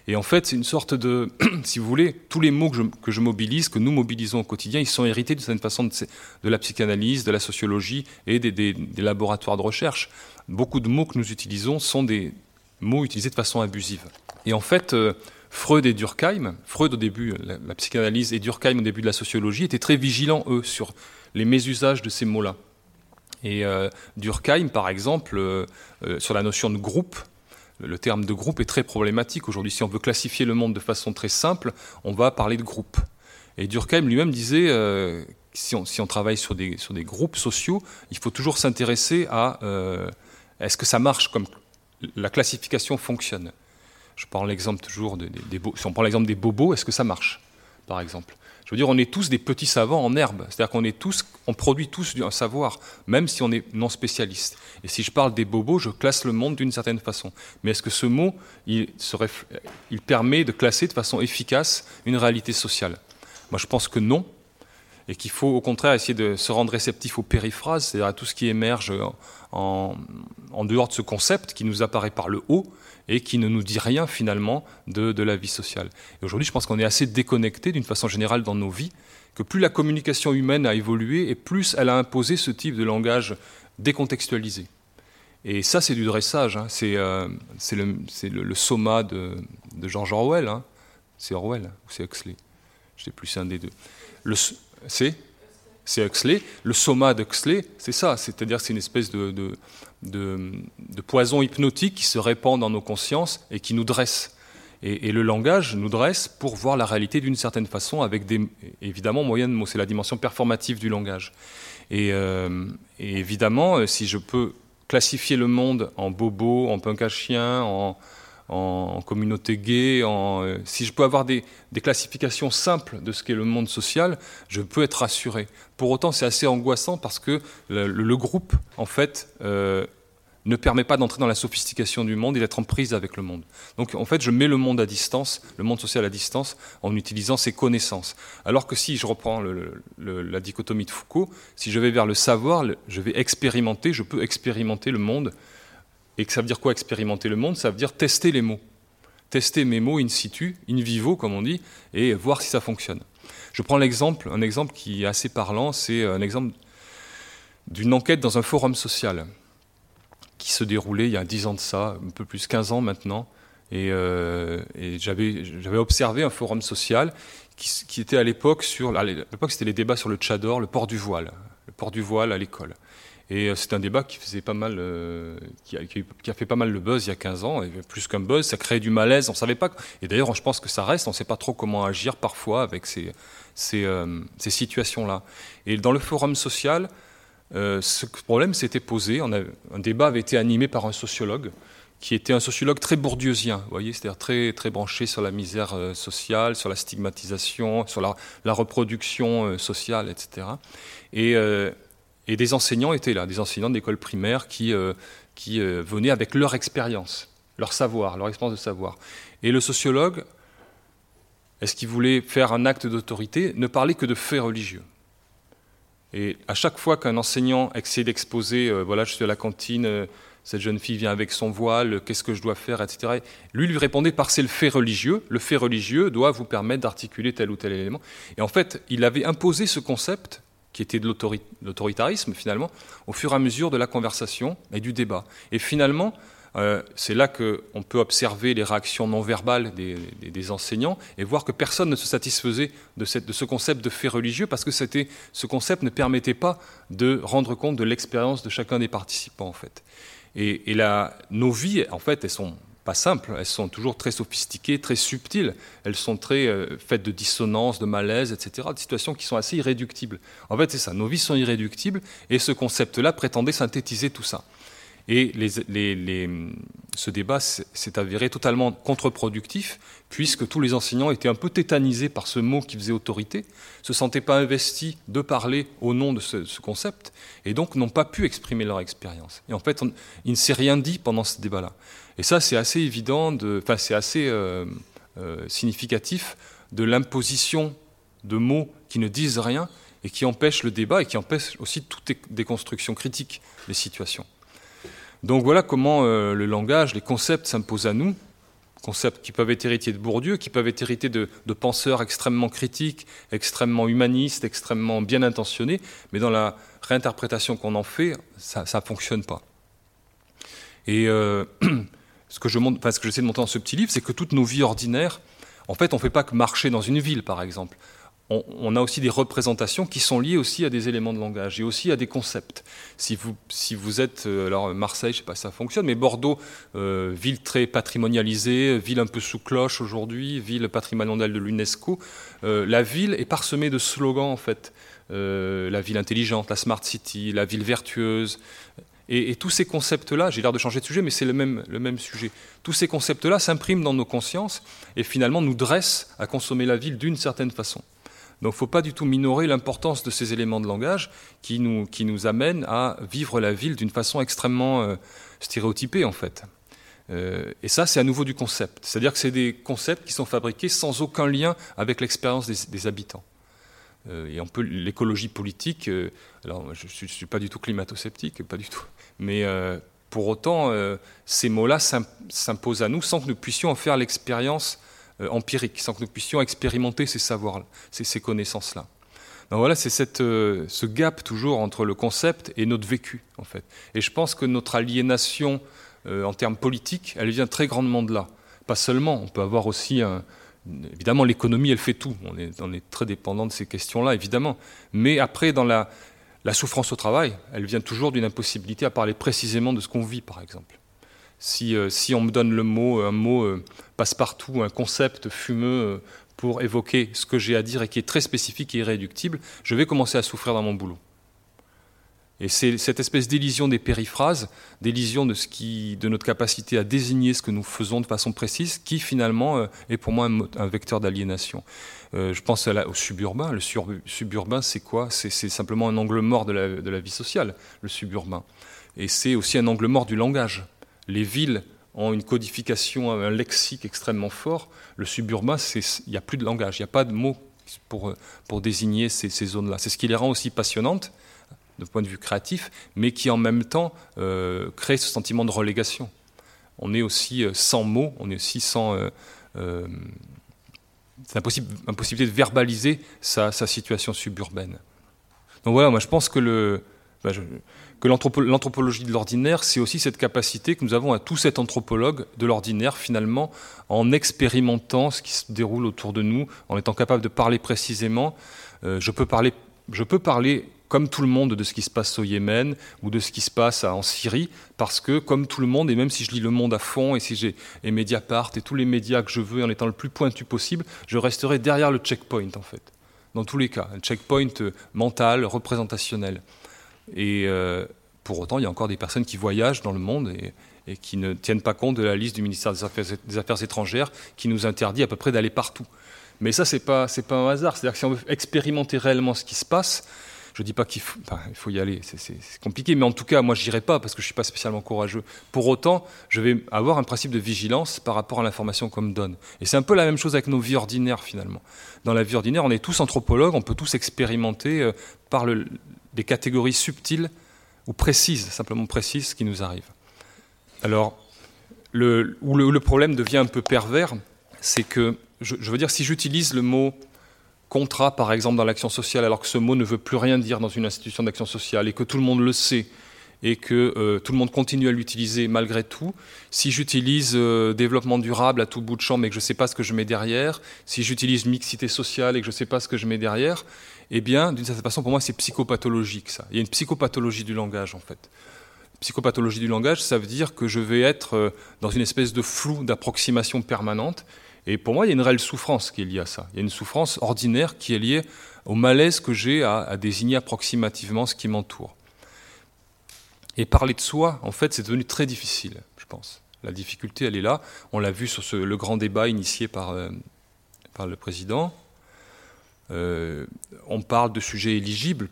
Et en fait, c'est une sorte de, si vous voulez, tous les mots que je, mobilise, que nous mobilisons au quotidien, ils sont hérités d'une certaine façon de, la psychanalyse, de la sociologie et des, laboratoires de recherche. Beaucoup de mots que nous utilisons sont des mots utilisés de façon abusive. Et en fait, euh, Freud et Durkheim, Freud au début, la, psychanalyse, et Durkheim au début de la sociologie, étaient très vigilants, eux, sur les mésusages de ces mots-là. Et euh, Durkheim, par exemple, euh, sur la notion de groupe, le terme de groupe est très problématique aujourd'hui. Si on veut classifier le monde de façon très simple, on va parler de groupe. Et Durkheim lui-même disait, euh, si, on, travaille sur des, sur des groupes sociaux, il faut toujours s'intéresser à euh, est-ce que ça marche comme la classification fonctionne? Je prends l'exemple toujours des, si on prend l'exemple des bobos, est-ce que ça marche, par exemple? Je veux dire, on est tous des petits savants en herbe. C'est-à-dire qu'on est tous, on produit tous un savoir, même si on est non spécialiste. Et si je parle des bobos, je classe le monde d'une certaine façon. Mais est-ce que ce mot, il, il permet de classer de façon efficace une réalité sociale? Moi, je pense que non. Et qu'il faut au contraire essayer de se rendre réceptif aux périphrases, c'est-à-dire à tout ce qui émerge en, en dehors de ce concept qui nous apparaît par le haut et qui ne nous dit rien finalement de, la vie sociale. Et aujourd'hui, je pense qu'on est assez déconnecté d'une façon générale dans nos vies, que plus la communication humaine a évolué et plus elle a imposé ce type de langage décontextualisé. Et ça, c'est du dressage, hein. c'est euh, le, le, soma de, George Orwell. Hein. C'est Orwell ou c'est Huxley? Je ne sais plus, c'est un des deux. C'est? C'est Huxley. Le soma d'Huxley, c'est ça, c'est-à-dire c'est une espèce de, de, poison hypnotique qui se répand dans nos consciences et qui nous dresse. Et, le langage nous dresse pour voir la réalité d'une certaine façon, avec des, évidemment moyens de mots. C'est la dimension performative du langage. Et, euh, évidemment, euh, si je peux classifier le monde en bobo, en punk à chien, en, en, communauté gay, en, euh, si je peux avoir des, classifications simples de ce qu'est le monde social, je peux être rassuré. Pour autant, c'est assez angoissant parce que le, groupe, en fait, euh, ne permet pas d'entrer dans la sophistication du monde et d'être en prise avec le monde. Donc en fait, je mets le monde à distance, le monde social à distance, en utilisant ses connaissances. Alors que si je reprends la dichotomie de Foucault, si je vais vers le savoir, je vais expérimenter, je peux expérimenter le monde et que ça veut dire quoi expérimenter le monde? Ça veut dire tester les mots. Tester mes mots in situ, in vivo, comme on dit, et voir si ça fonctionne. Je prends l'exemple, un exemple qui est assez parlant, c'est un exemple d'une enquête dans un forum social qui se déroulait il y a 10 ans de ça, un peu plus 15 ans maintenant. Et, euh, j'avais observé un forum social qui, qui était à l'époque sur. À l'époque, c'était les débats sur le tchador, le port du voile, le port du voile à l'école. Et euh, c'est un débat qui faisait pas mal, euh, qui, a, fait pas mal le buzz il y a 15 ans. Plus qu'un buzz, ça créait du malaise. On savait pas. Et d'ailleurs, je pense que ça reste. On ne sait pas trop comment agir parfois avec ces, euh, situations-là. Et dans le forum social, ce problème s'était posé. Un débat avait été animé par un sociologue qui était un sociologue très bourdieusien, voyez, c'est-à-dire très, très branché sur la misère sociale, sur la stigmatisation, sur la, la reproduction sociale, etc. Et et des enseignants étaient là, des enseignants d'école primaire qui, euh, qui euh, venaient avec leur expérience, leur savoir, leur expérience de savoir. Et le sociologue, est-ce qu'il voulait faire un acte d'autorité, ne parlait que de faits religieux. Et à chaque fois qu'un enseignant essayait d'exposer, euh, voilà, je suis à la cantine, cette jeune fille vient avec son voile, qu'est-ce que je dois faire, etc. Lui lui répondait par c'est le fait religieux. Le fait religieux doit vous permettre d'articuler tel ou tel élément. Et en fait, il avait imposé ce concept qui était de l'autoritarisme finalement, au fur et à mesure de la conversation et du débat. Et finalement, euh, c'est là qu'on peut observer les réactions non verbales des, enseignants et voir que personne ne se satisfaisait de, ce concept de fait religieux parce que ce concept ne permettait pas de rendre compte de l'expérience de chacun des participants en fait. Et, et nos vies, en fait, elles sont pas simples, elles sont toujours très sophistiquées, très subtiles, elles sont très euh, faites de dissonance, de malaise, etc., de situations qui sont assez irréductibles. En fait, c'est ça, nos vies sont irréductibles, et ce concept-là prétendait synthétiser tout ça. Et ce débat s'est avéré totalement contre-productif, puisque tous les enseignants étaient un peu tétanisés par ce mot qui faisait autorité, se sentaient pas investis de parler au nom de ce, concept, et donc n'ont pas pu exprimer leur expérience. Et en fait, il ne s'est rien dit pendant ce débat-là. Et ça, c'est assez évident, enfin, c'est assez euh, euh, significatif de l'imposition de mots qui ne disent rien et qui empêchent le débat et qui empêchent aussi toute déconstruction critique des situations. Donc voilà comment euh, le langage, les concepts s'imposent à nous, concepts qui peuvent être héritiers de Bourdieu, qui peuvent être hérités de, penseurs extrêmement critiques, extrêmement humanistes, extrêmement bien intentionnés, mais dans la réinterprétation qu'on en fait, ça ne fonctionne pas. Et ce que je montre, j'essaie de montrer dans ce petit livre, c'est que toutes nos vies ordinaires, en fait, on ne fait pas que marcher dans une ville, par exemple. On, a aussi des représentations qui sont liées aussi à des éléments de langage et aussi à des concepts. Si vous, si vous êtes, euh, alors Marseille, je ne sais pas si ça fonctionne, mais Bordeaux, euh, ville très patrimonialisée, ville un peu sous cloche aujourd'hui, ville patrimoniale de l'UNESCO, euh, la ville est parsemée de slogans en fait. la ville intelligente, la smart city, la ville vertueuse. Et, tous ces concepts-là, j'ai l'air de changer de sujet, mais c'est le même, le même sujet. Tous ces concepts-là s'impriment dans nos consciences et finalement nous dressent à consommer la ville d'une certaine façon. Donc il ne faut pas du tout minorer l'importance de ces éléments de langage qui nous, qui nous amènent à vivre la ville d'une façon extrêmement euh, stéréotypée en fait. Euh, et ça, c'est à nouveau du concept. C'est-à-dire que c'est des concepts qui sont fabriqués sans aucun lien avec l'expérience des, habitants. Euh, et on peut l'écologie politique. alors, je ne suis pas du tout climato-sceptique, pas du tout. Mais pour autant, ces mots-là s'imposent à nous sans que nous puissions en faire l'expérience euh, empirique, sans que nous puissions expérimenter ces savoirs, ces, ces connaissances-là. Donc voilà, c'est euh, ce gap toujours entre le concept et notre vécu, en fait. Et je pense que notre aliénation euh, en termes politiques, elle vient très grandement de là. Pas seulement, on peut avoir aussi Évidemment, l'économie, elle fait tout. On est, on est très dépendant de ces questions-là, évidemment. Mais après, dans la, la souffrance au travail, elle vient toujours d'une impossibilité à parler précisément de ce qu'on vit, par exemple. Euh, si, on me donne le mot, un mot euh, passe-partout, un concept fumeux euh, pour évoquer ce que j'ai à dire et qui est très spécifique et irréductible, je vais commencer à souffrir dans mon boulot. Et c'est cette espèce d'élision des périphrases, d'élision de, ce qui, de notre capacité à désigner ce que nous faisons de façon précise, qui finalement est pour moi un, vecteur d'aliénation. je pense au suburbain. Le suburbain, c'est quoi? C'est simplement un angle mort de la vie sociale, le suburbain. Et c'est aussi un angle mort du langage les villes ont une codification, un lexique extrêmement fort. Le suburbain, il n'y a plus de langage, il n'y a pas de mots pour désigner ces, zones-là. C'est ce qui les rend aussi passionnantes de point de vue créatif, mais qui en même temps euh, crée ce sentiment de relégation. On est aussi euh, sans mots, on est aussi sans... Euh, c'est impossibilité de verbaliser sa, situation suburbaine. Donc voilà, moi je pense que. Ben, l'anthropologie de l'ordinaire, c'est aussi cette capacité que nous avons à tous être anthropologues de l'ordinaire, finalement, en expérimentant ce qui se déroule autour de nous, en étant capable de parler précisément. Euh, je, peux parler, je peux parler comme tout le monde de ce qui se passe au Yémen ou de ce qui se passe en Syrie, parce que comme tout le monde, et même si je lis Le Monde à fond, et si j'ai et Mediapart et tous les médias que je veux, en étant le plus pointu possible, je resterai derrière le checkpoint, en fait. Dans tous les cas, un checkpoint euh, mental, représentationnel. Et euh, pour autant, il y a encore des personnes qui voyagent dans le monde et, qui ne tiennent pas compte de la liste du ministère des Affaires, étrangères qui nous interdit à peu près d'aller partout. Mais ça, ce n'est pas, pas un hasard. C'est-à-dire que si on veut expérimenter réellement ce qui se passe, je ne dis pas qu'il faut, y aller, c'est compliqué, mais en tout cas, moi, je n'irai pas parce que je ne suis pas spécialement courageux. Pour autant, je vais avoir un principe de vigilance par rapport à l'information qu'on me donne. Et c'est un peu la même chose avec nos vies ordinaires, finalement. Dans la vie ordinaire, on est tous anthropologues, on peut tous expérimenter euh, par le, des catégories subtiles ou précises, simplement précises, qui nous arrivent. Alors, où le, problème devient un peu pervers, c'est que, je, veux dire, si j'utilise le mot contrat, par exemple, dans l'action sociale, alors que ce mot ne veut plus rien dire dans une institution d'action sociale et que tout le monde le sait, et que euh, tout le monde continue à l'utiliser malgré tout. Si j'utilise euh, développement durable à tout bout de champ mais que je ne sais pas ce que je mets derrière, si j'utilise mixité sociale et que je ne sais pas ce que je mets derrière, eh bien, d'une certaine façon, pour moi, c'est psychopathologique ça. Il y a une psychopathologie du langage en fait. Psychopathologie du langage, ça veut dire que je vais être euh, dans une espèce de flou d'approximation permanente. Et pour moi, il y a une réelle souffrance qui est liée à ça. Il y a une souffrance ordinaire qui est liée au malaise que j'ai à désigner approximativement ce qui m'entoure. Et parler de soi, en fait, c'est devenu très difficile, je pense. La difficulté, elle est là. On l'a vu sur le grand débat initié par, euh, le président. Euh, on parle de sujets éligibles,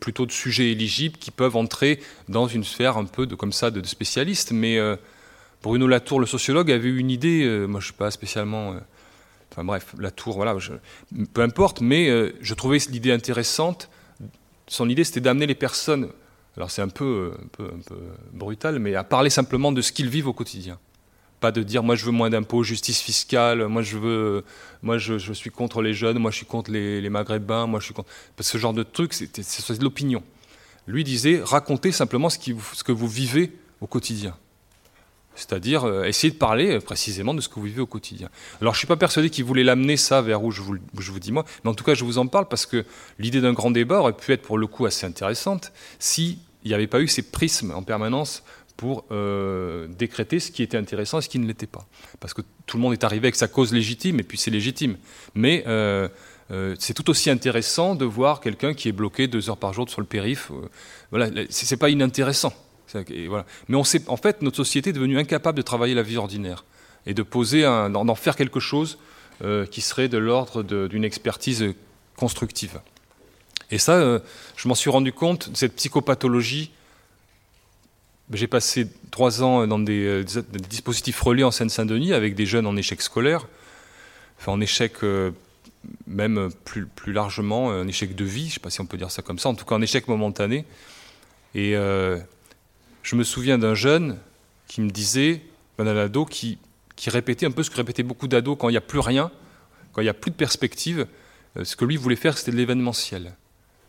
plutôt de sujets éligibles qui peuvent entrer dans une sphère un peu de, comme ça de, spécialistes. Mais euh, Bruno Latour, le sociologue, avait une idée. moi, je ne suis pas spécialement. enfin bref, Latour, voilà, peu importe. Mais je trouvais l'idée intéressante. Son idée, c'était d'amener les personnes alors c'est un peu, brutal, mais à parler simplement de ce qu'ils vivent au quotidien. Pas de dire moi je veux moins d'impôts, justice fiscale, moi je veux, moi je, suis contre les jeunes, moi je suis contre les, maghrébins, moi je suis contre. Parce que ce genre de truc, c'est de l'opinion. Lui disait racontez simplement ce que vous vivez au quotidien. C'est-à-dire euh, essayer de parler euh, précisément de ce que vous vivez au quotidien. Alors je ne suis pas persuadé qu'il voulait l'amener ça vers où je vous, je vous, dis moi, mais en tout cas je vous en parle parce que l'idée d'un grand débat aurait pu être pour le coup assez intéressante s'il n'y avait pas eu ces prismes en permanence pour euh, décréter ce qui était intéressant et ce qui ne l'était pas. Parce que tout le monde est arrivé avec sa cause légitime, et puis c'est légitime. Mais c'est tout aussi intéressant de voir quelqu'un qui est bloqué deux heures par jour sur le périph. voilà, c'est pas inintéressant. Mais on sait, en fait, notre société est devenue incapable de travailler la vie ordinaire et de poser, d'en faire quelque chose euh, qui serait de l'ordre d'une expertise constructive. Et ça, euh, je m'en suis rendu compte, cette psychopathologie, j'ai passé trois ans dans des, dispositifs relais en Seine-Saint-Denis avec des jeunes en échec scolaire, en échec même plus, plus largement, un échec de vie, je ne sais pas si on peut dire ça comme ça, en tout cas un échec momentané. Et je me souviens d'un jeune qui me disait, un ado qui, qui répétait un peu ce que répétaient beaucoup d'ados quand il n'y a plus rien, quand il n'y a plus de perspective. Euh, ce que lui voulait faire, c'était de l'événementiel.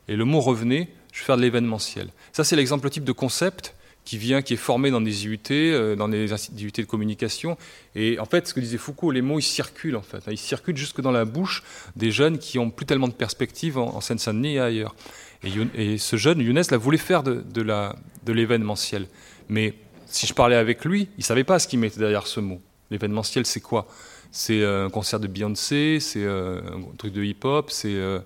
Et le mot revenait, je vais faire de l'événementiel. Ça, c'est l'exemple type de concept qui vient, qui est formé dans des IUT, euh, dans des IUT de communication. Et en fait, ce que disait Foucault, les mots, ils circulent en fait. Ils circulent jusque dans la bouche des jeunes qui ont plus tellement de perspectives en, Seine-Saint-Denis et ailleurs. Et, ce jeune, Younes, la voulait faire de, de l'événementiel. Mais si je parlais avec lui, il ne savait pas ce qu'il mettait derrière ce mot. L'événementiel, c'est quoi? C'est euh, un concert de Beyoncé, c'est euh, un truc de hip-hop, c'est euh,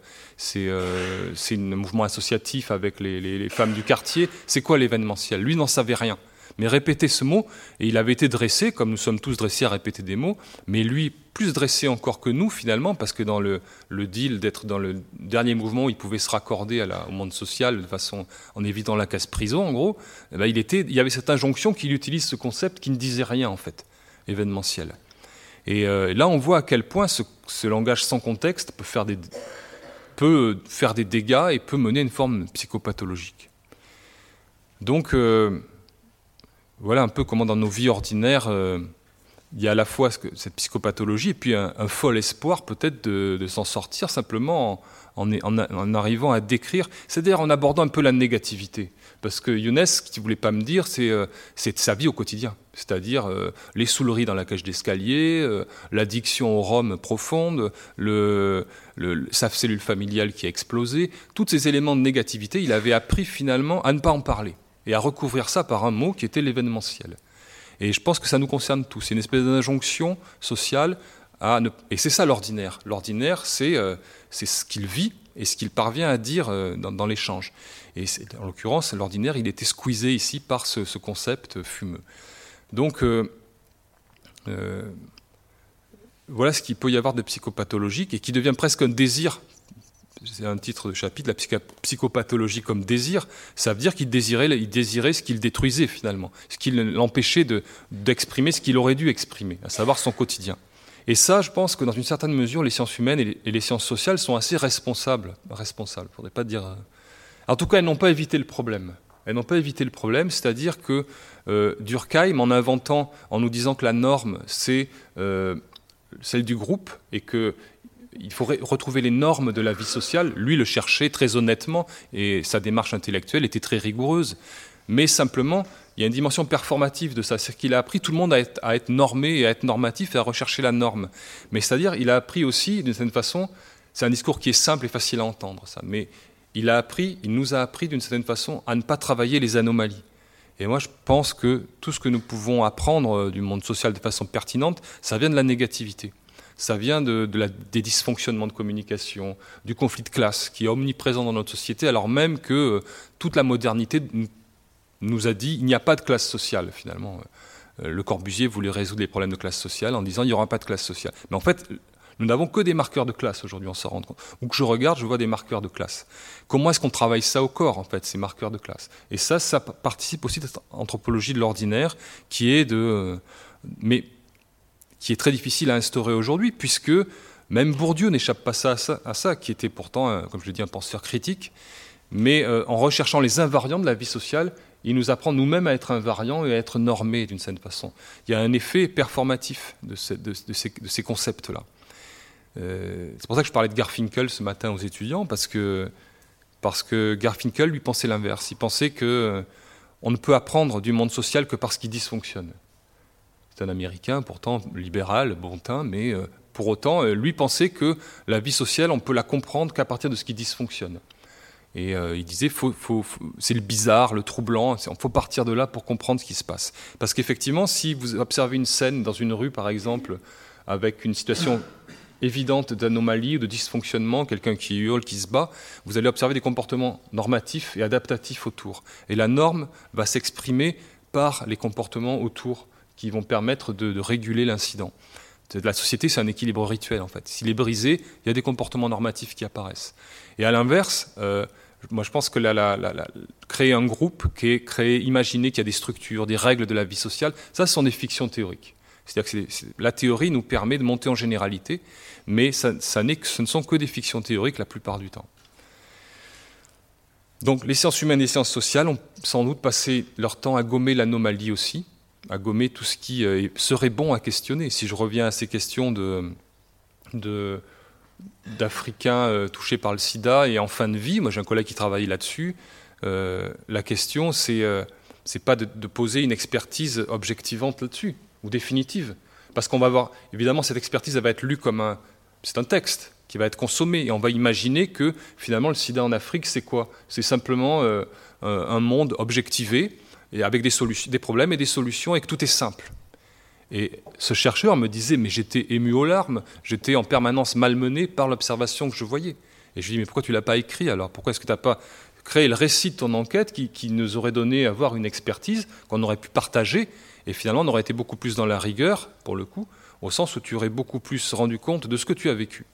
un mouvement associatif avec les, les femmes du quartier. C'est quoi l'événementiel? Lui n'en savait rien mais répéter ce mot, et il avait été dressé, comme nous sommes tous dressés à répéter des mots, mais lui plus dressé encore que nous finalement, parce que dans le, deal d'être dans le dernier mouvement, il pouvait se raccorder au monde social de façon en évitant la casse prison en gros, eh ben, il y avait cette injonction qu'il utilise ce concept qui ne disait rien en fait, événementiel. Et euh, là on voit à quel point ce, langage sans contexte peut faire des, peut faire des dégâts et peut mener à une forme psychopathologique. Donc euh, voilà un peu comment dans nos vies ordinaires, euh, il y a à la fois cette psychopathologie et puis un, fol espoir peut-être de, s'en sortir simplement en, arrivant à décrire, c'est-à-dire en abordant un peu la négativité. Parce que Younes, ce qu'il ne voulait pas me dire, c'est euh, sa vie au quotidien. C'est-à-dire euh, les souleries dans la cage d'escalier, l'addiction au rhum profonde, le, sa cellule familiale qui a explosé. Tous ces éléments de négativité, il avait appris finalement à ne pas en parler et à recouvrir ça par un mot qui était l'événementiel. Et je pense que ça nous concerne tous. C'est une espèce d'injonction sociale. Et c'est ça l'ordinaire. L'ordinaire, c'est euh, ce qu'il vit et ce qu'il parvient à dire euh, dans, l'échange. Et en l'occurrence, l'ordinaire, il était squeezé ici par ce, concept fumeux. Donc, euh, voilà ce qu'il peut y avoir de psychopathologique et qui devient presque un désir c'est un titre de chapitre, la psychopathologie comme désir, ça veut dire qu'il désirait, il désirait ce qu'il détruisait finalement, ce qui l'empêchait d'exprimer ce qu'il aurait dû exprimer, à savoir son quotidien. Et ça, je pense que dans une certaine mesure, les sciences humaines et les, sciences sociales sont assez responsables. Responsables, faudrait pas dire. Euh, en tout cas, elles n'ont pas évité le problème. Elles n'ont pas évité le problème, c'est-à-dire que euh, Durkheim, en inventant, en nous disant que la norme, c'est euh, celle du groupe et que il faudrait retrouver les normes de la vie sociale. Lui le cherchait très honnêtement et sa démarche intellectuelle était très rigoureuse. Mais simplement, il y a une dimension performative de ça. C'est qu'il a appris tout le monde à être, normé et à être normatif et à rechercher la norme. Mais c'est-à-dire, il a appris aussi, d'une certaine façon, c'est un discours qui est simple et facile à entendre, ça. Mais il a appris, il nous a appris d'une certaine façon à ne pas travailler les anomalies. Et moi, je pense que tout ce que nous pouvons apprendre euh, du monde social de façon pertinente, ça vient de la négativité ça vient de, des dysfonctionnements de communication, du conflit de classe qui est omniprésent dans notre société, alors même que euh, toute la modernité nous a dit il n'y a pas de classe sociale finalement. Euh, le Corbusier voulait résoudre les problèmes de classe sociale en disant il n'y aura pas de classe sociale. Mais en fait, nous n'avons que des marqueurs de classe aujourd'hui, on s'en rend compte. Ou que je regarde, je vois des marqueurs de classe. Comment est-ce qu'on travaille ça au corps, en fait, ces marqueurs de classe? Et ça, ça participe aussi de cette anthropologie de l'ordinaire qui est de. Euh, mais qui est très difficile à instaurer aujourd'hui, puisque même Bourdieu n'échappe pas à, ça, qui était pourtant, comme je l'ai dit, un penseur critique, mais euh, en recherchant les invariants de la vie sociale, il nous apprend nous-mêmes à être invariants et à être normés d'une certaine façon. Il y a un effet performatif de, ces, concepts-là. Euh, c'est pour ça que je parlais de Garfinkel ce matin aux étudiants, parce que, parce que Garfinkel lui pensait l'inverse. Il pensait que euh, on ne peut apprendre du monde social que parce qu'il dysfonctionne. C'est un Américain, pourtant libéral, bon teint, mais euh, pour autant, euh, lui pensait que la vie sociale, on peut la comprendre qu'à partir de ce qui dysfonctionne. Et euh, il disait, c'est le bizarre, le troublant, il faut partir de là pour comprendre ce qui se passe. Parce qu'effectivement, si vous observez une scène dans une rue, par exemple, avec une situation évidente d'anomalie ou de dysfonctionnement, quelqu'un qui hurle, qui se bat, vous allez observer des comportements normatifs et adaptatifs autour. Et la norme va s'exprimer par les comportements autour qui vont permettre de, réguler l'incident. La société, c'est un équilibre rituel, en fait. S'il est brisé, il y a des comportements normatifs qui apparaissent. Et à l'inverse, euh, moi, je pense que créer un groupe, créer, imaginer qu'il y a des structures, des règles de la vie sociale, ça, ce sont des fictions théoriques. C'est-à-dire que la théorie nous permet de monter en généralité, mais ça, ce ne sont que des fictions théoriques la plupart du temps. Donc les sciences humaines et les sciences sociales ont sans doute passé leur temps à gommer l'anomalie aussi, à gommer tout ce qui euh, serait bon à questionner. Si je reviens à ces questions d'Africains euh, touchés par le sida et en fin de vie, moi j'ai un collègue qui travaille là-dessus, euh, la question c'est c'est pas de, poser une expertise objectivante là-dessus ou définitive, parce qu'on va voir évidemment cette expertise elle va être lue comme un c'est un texte qui va être consommé et on va imaginer que finalement le sida en Afrique c'est quoi? C'est simplement un monde objectivé et avec des, des problèmes et des solutions et que tout est simple. Et ce chercheur me disait, mais j'étais ému aux larmes, j'étais en permanence malmené par l'observation que je voyais. Et je lui dis, mais pourquoi tu l'as pas écrit alors? Pourquoi est-ce que tu n'as pas créé le récit de ton enquête qui, nous aurait donné à avoir une expertise qu'on aurait pu partager Et finalement, on aurait été beaucoup plus dans la rigueur, pour le coup, au sens où tu aurais beaucoup plus rendu compte de ce que tu as vécu.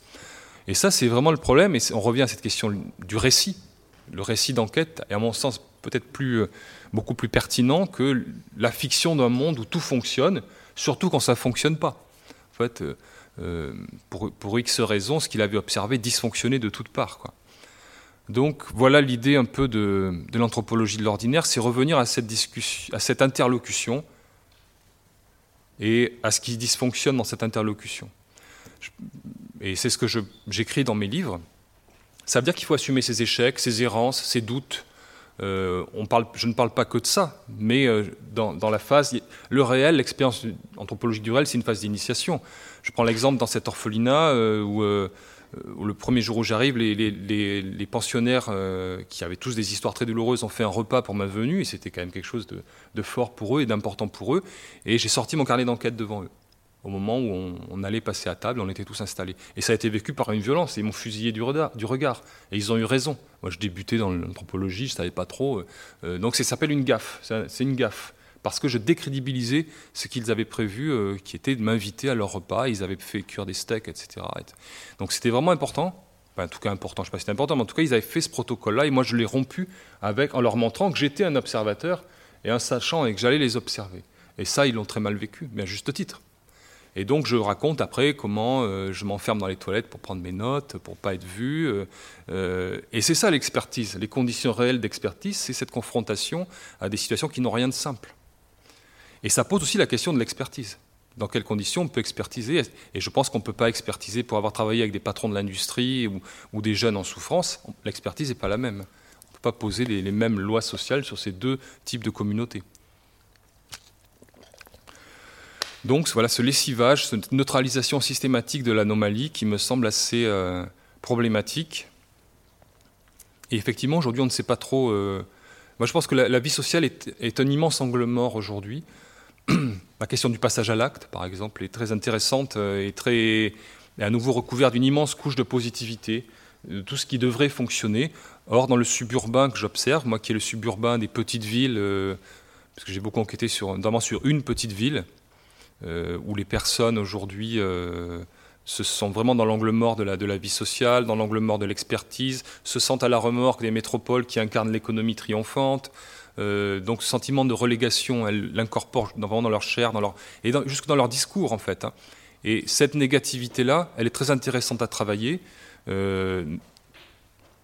Et ça, c'est vraiment le problème, et on revient à cette question du récit. Le récit d'enquête à mon sens, peut-être plus, euh, beaucoup plus pertinent que la fiction d'un monde où tout fonctionne, surtout quand ça ne fonctionne pas. En fait, euh, euh, pour, pour, X raisons, ce qu'il avait observé dysfonctionnait de toutes parts. Donc voilà l'idée un peu de, de l'anthropologie de l'ordinaire, c'est revenir à cette, discussion, à cette interlocution et à ce qui dysfonctionne dans cette interlocution. Et c'est ce que j'écris dans mes livres. Ça veut dire qu'il faut assumer ses échecs, ses errances, ses doutes, euh, on parle, je ne parle pas que de ça, mais euh, dans, la phase, le réel, l'expérience anthropologique du réel, c'est une phase d'initiation. Je prends l'exemple dans cet orphelinat euh, où, le premier jour où j'arrive, les, pensionnaires qui avaient tous des histoires très douloureuses ont fait un repas pour ma venue, et c'était quand même quelque chose de fort pour eux et d'important pour eux, et j'ai sorti mon carnet d'enquête devant eux au moment où on, allait passer à table, on était tous installés. Et ça a été vécu par une violence, ils m'ont fusillé du regard, du regard. Et ils ont eu raison. Moi, je débutais dans l'anthropologie, je ne savais pas trop. Euh, euh, donc, ça s'appelle une gaffe. C'est une gaffe. Parce que je décrédibilisais ce qu'ils avaient prévu, euh, qui était de m'inviter à leur repas. Ils avaient fait cuire des steaks, etc. Donc, c'était vraiment important. en tout cas, important, je ne sais pas si c'était important, mais en tout cas, ils avaient fait ce protocole-là. Et moi, je l'ai rompu avec, en leur montrant que j'étais un observateur et un sachant et que j'allais les observer. Et ça, ils l'ont très mal vécu, mais à juste titre. Et donc je raconte après comment euh, je m'enferme dans les toilettes pour prendre mes notes, pour pas être vu. Euh, euh, et c'est ça l'expertise. Les conditions réelles d'expertise, c'est cette confrontation à des situations qui n'ont rien de simple. Et ça pose aussi la question de l'expertise. Dans quelles conditions on peut expertiser? Et je pense qu'on ne peut pas expertiser pour avoir travaillé avec des patrons de l'industrie ou, des jeunes en souffrance. L'expertise n'est pas la même. On ne peut pas poser les mêmes lois sociales sur ces deux types de communautés. Donc voilà ce lessivage, cette neutralisation systématique de l'anomalie qui me semble assez euh, problématique. Et effectivement, aujourd'hui, on ne sait pas trop. Euh, moi, je pense que la, vie sociale est, un immense angle mort aujourd'hui. la question du passage à l'acte, par exemple, est très intéressante euh, et très à nouveau recouverte d'une immense couche de positivité, de tout ce qui devrait fonctionner. Or, dans le suburbain que j'observe, moi qui est le suburbain des petites villes, parce que j'ai beaucoup enquêté sur, notamment sur une petite ville, où les personnes aujourd'hui euh, se sont vraiment dans l'angle mort de la, de la vie sociale, dans l'angle mort de l'expertise, se sentent à la remorque des métropoles qui incarnent l'économie triomphante. Euh, donc ce sentiment de relégation, elles l'incorporent vraiment dans leur chair, dans leur, et jusque dans leur discours en fait. Hein. Et cette négativité-là, elle est très intéressante à travailler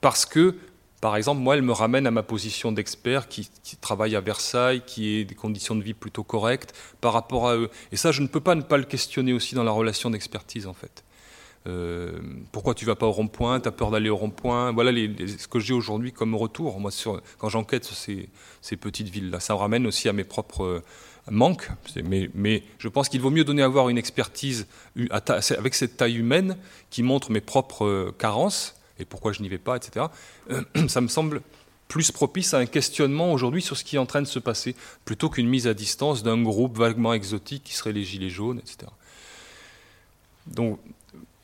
parce que par exemple, moi, elle me ramène à ma position d'expert qui, travaille à Versailles, qui a des conditions de vie plutôt correctes par rapport à eux. Et ça, je ne peux pas ne pas le questionner aussi dans la relation d'expertise, en fait. Euh, pourquoi tu vas pas au rond-point? Tu as peur d'aller au rond-point? Voilà ce que j'ai aujourd'hui comme retour, moi, quand j'enquête sur ces, petites villes-là. Ça me ramène aussi à mes propres euh, manques. Mais, mais, je pense qu'il vaut mieux donner à voir une expertise avec cette taille humaine qui montre mes propres euh, carences et pourquoi je n'y vais pas, etc. Euh, ça me semble plus propice à un questionnement aujourd'hui sur ce qui est en train de se passer, plutôt qu'une mise à distance d'un groupe vaguement exotique qui serait les Gilets jaunes, etc.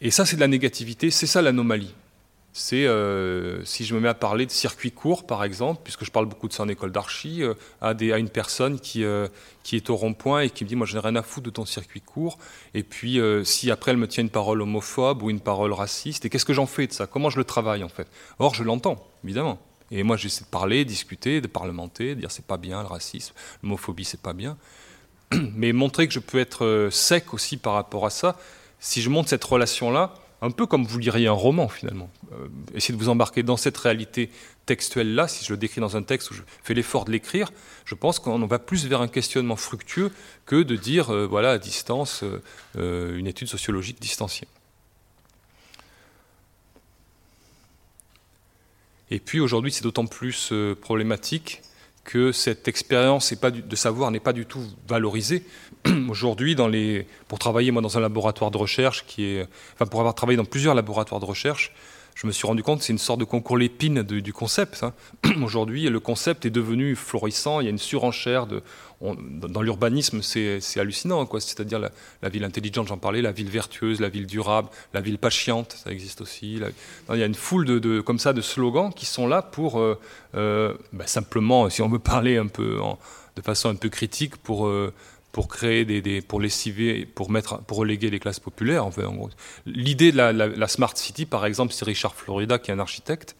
Et ça, c'est de la négativité, c'est ça l'anomalie. C'est euh, si je me mets à parler de circuit court, par exemple, puisque je parle beaucoup de ça en école d'archi, euh, à, à, une personne qui, euh, qui est au rond-point et qui me dit Moi, je n'ai rien à foutre de ton circuit court. Et puis, si après, elle me tient une parole homophobe ou une parole raciste, et qu'est-ce que j'en fais de ça? Comment je le travaille, en fait? Or, je l'entends, évidemment. Et moi, j'essaie de parler, discuter, de parlementer, de dire c'est pas bien le racisme, l'homophobie, c'est pas bien. Mais montrer que je peux être sec aussi par rapport à ça, si je montre cette relation-là, un peu comme vous liriez un roman finalement. Euh, essayez de vous embarquer dans cette réalité textuelle-là, si je le décris dans un texte où je fais l'effort de l'écrire, je pense qu'on va plus vers un questionnement fructueux que de dire, euh, voilà, à distance, euh, une étude sociologique distanciée. Et puis aujourd'hui, c'est d'autant plus problématique que cette expérience de savoir n'est pas du tout valorisée. Aujourd'hui, pour travailler moi dans un laboratoire de recherche qui est, enfin pour avoir travaillé dans plusieurs laboratoires de recherche, je me suis rendu compte que c'est une sorte de concours l'épine du concept. Hein. Aujourd'hui, le concept est devenu florissant. Il y a une surenchère dans l'urbanisme, c'est hallucinant. C'est-à-dire la, ville intelligente, j'en parlais, la ville vertueuse, la ville durable, la ville patiente, ça existe aussi. il y a une foule de, comme ça de slogans qui sont là pour euh, euh, bah, simplement, si on veut parler un peu de façon un peu critique, pour euh, pour créer des, pour lessiver, pour mettre, pour reléguer les classes populaires. En fait, l'idée de la, smart city, par exemple, c'est Richard Florida qui est un architecte,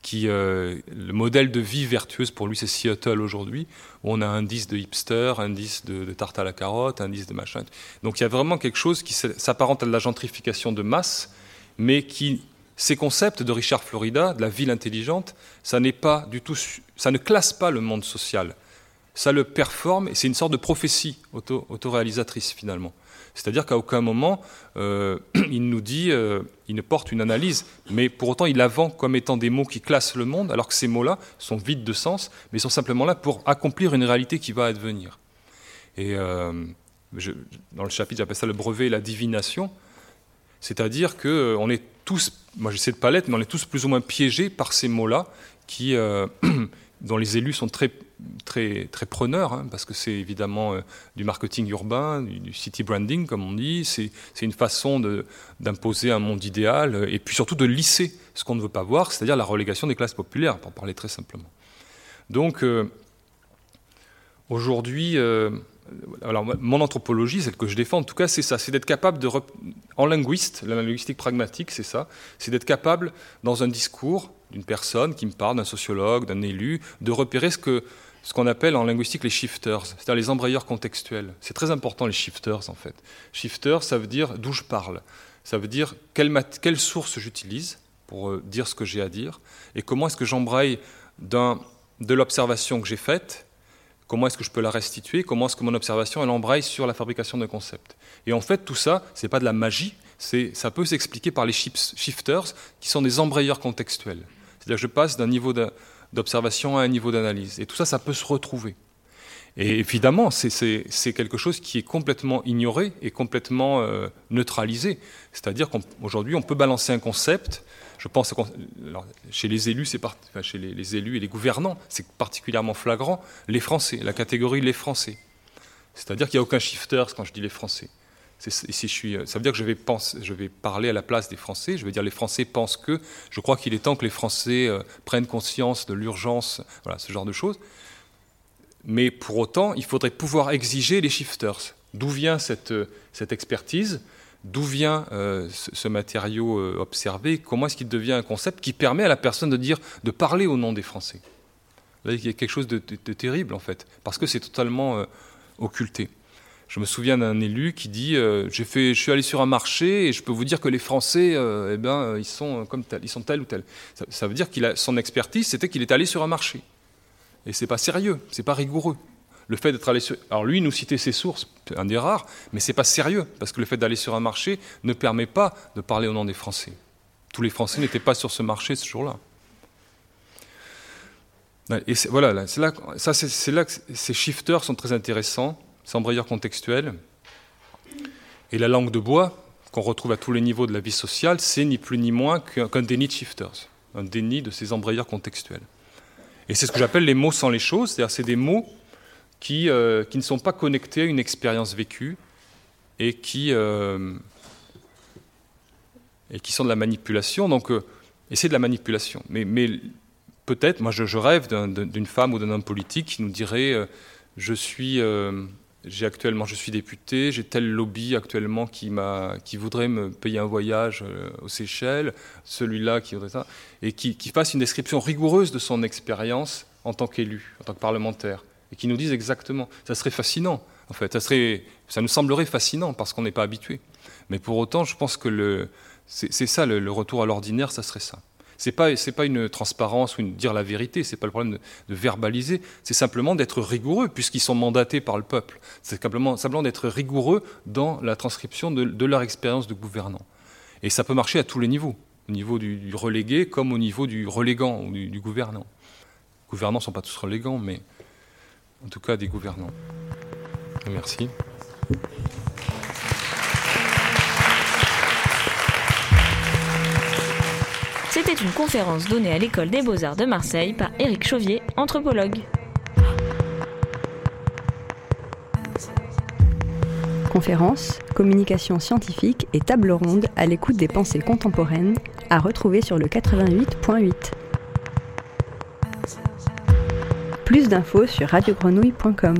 qui euh, le modèle de vie vertueuse pour lui, c'est Seattle aujourd'hui, où on a un indice de hipster, un indice de, tarte à la carotte, un indice de machin. Donc il y a vraiment quelque chose qui s'apparente à de la gentrification de masse, mais qui ces concepts de Richard Florida, de la ville intelligente, ça n'est pas du tout, ça ne classe pas le monde social ça le performe, et c'est une sorte de prophétie auto, autoréalisatrice finalement. C'est-à-dire qu'à aucun moment, euh, il nous dit, euh, il ne porte une analyse, mais pour autant il la vend comme étant des mots qui classent le monde, alors que ces mots-là sont vides de sens, mais sont simplement là pour accomplir une réalité qui va advenir. Et euh, dans le chapitre, j'appelle ça le brevet et la divination, c'est-à-dire qu'on est tous, moi j'essaie de pas l'être, mais on est tous plus ou moins piégés par ces mots-là, qui, dont les élus sont très très, très preneur, hein, parce que c'est évidemment euh, du marketing urbain, du, city branding, comme on dit. C'est une façon d'imposer un monde idéal, euh, et puis surtout de lisser ce qu'on ne veut pas voir, c'est-à-dire la relégation des classes populaires, pour parler très simplement. Donc, euh, aujourd'hui, alors mon anthropologie, celle que je défends en tout cas, c'est ça, c'est d'être capable de, en linguiste, la linguistique pragmatique, c'est ça, c'est d'être capable dans un discours d'une personne qui me parle, d'un sociologue, d'un élu, de repérer ce que ce qu'on appelle en linguistique les shifters, c'est-à-dire les embrayeurs contextuels. C'est très important les shifters en fait. Shifter, ça veut dire d'où je parle. Ça veut dire quelle, source j'utilise pour euh, dire ce que j'ai à dire et comment est-ce que j'embraye de l'observation que j'ai faite, comment est-ce que je peux la restituer, comment est-ce que mon observation elle embraye sur la fabrication d'un concept. Et en fait, tout ça, c'est pas de la magie, ça peut s'expliquer par les shifters qui sont des embrayeurs contextuels. C'est-à-dire que je passe d'un niveau d'observation à un niveau d'analyse. Et tout ça, ça peut se retrouver. Et évidemment, c'est quelque chose qui est complètement ignoré et complètement euh, neutralisé. C'est-à-dire qu'aujourd'hui, on, peut balancer un concept. Je pense chez les élus, chez les, élus et les gouvernants, c'est particulièrement flagrant. Les Français, la catégorie les Français. C'est-à-dire qu'il n'y a aucun shifter quand je dis les Français. Suis, ça veut dire que je vais, parler à la place des Français. Je vais dire les Français pensent que. Je crois qu'il est temps que les Français euh, prennent conscience de l'urgence, voilà, ce genre de choses. Mais pour autant, il faudrait pouvoir exiger les shifters. D'où vient cette, euh, expertise? D'où vient euh, ce, matériau observé? Comment est-ce qu'il devient un concept qui permet à la personne de dire, de parler au nom des Français? Là, il y a quelque chose de, terrible en fait, parce que c'est totalement occulté. Je me souviens d'un élu qui dit euh, fait, Je suis allé sur un marché et je peux vous dire que les Français, euh, eh ben, ils sont comme tel, ils sont tel ou tel. Ça, veut dire a son expertise, c'était qu'il est allé sur un marché. Et c'est pas sérieux, c'est pas rigoureux. Le fait d'être allé sur. Alors lui, nous citait ses sources, un des rares, mais c'est pas sérieux, parce que le fait d'aller sur un marché ne permet pas de parler au nom des Français. Tous les Français n'étaient pas sur ce marché ce jour-là. Et voilà, c'est là, ça, c'est là que ces shifters sont très intéressants c'est embrayeur contextuel. Et la langue de bois, qu'on retrouve à tous les niveaux de la vie sociale, c'est ni plus ni moins qu'un déni de shifters, un déni de ces embrayeurs contextuels. Et c'est ce que j'appelle les mots sans les choses, c'est-à-dire c'est des mots qui, euh, qui, ne sont pas connectés à une expérience vécue et qui, euh, et qui sont de la manipulation. Donc, euh, Et c'est de la manipulation. Mais, peut-être, moi je, rêve d'une femme ou d'un homme politique qui nous dirait je suis, j'ai actuellement, je suis député, j'ai tel lobby actuellement qui m'a, qui voudrait me payer un voyage euh, aux Seychelles, celui-là qui voudrait ça, et qui, qui, fasse une description rigoureuse de son expérience en tant qu'élu, en tant que parlementaire, et qui nous dise exactement. Ça serait fascinant, en fait. Ça serait, ça nous semblerait fascinant parce qu'on n'est pas habitué. Mais pour autant, je pense que le, c'est ça le, retour à l'ordinaire, ça serait ça. C'est pas pas une transparence ou une dire la vérité. C'est pas le problème de, verbaliser. C'est simplement d'être rigoureux puisqu'ils sont mandatés par le peuple. C'est simplement simplement d'être rigoureux dans la transcription de, leur expérience de gouvernant. Et ça peut marcher à tous les niveaux, au niveau du, relégué comme au niveau du relégant ou du, gouvernant. Les gouvernants sont pas tous relégants, mais en tout cas des gouvernants. Merci. C'était une conférence donnée à l'école des beaux-arts de Marseille par Éric Chauvier, anthropologue. Conférence, communication scientifique et table ronde à l'écoute des pensées contemporaines à retrouver sur le 88.8. Plus d'infos sur radiogrenouille.com.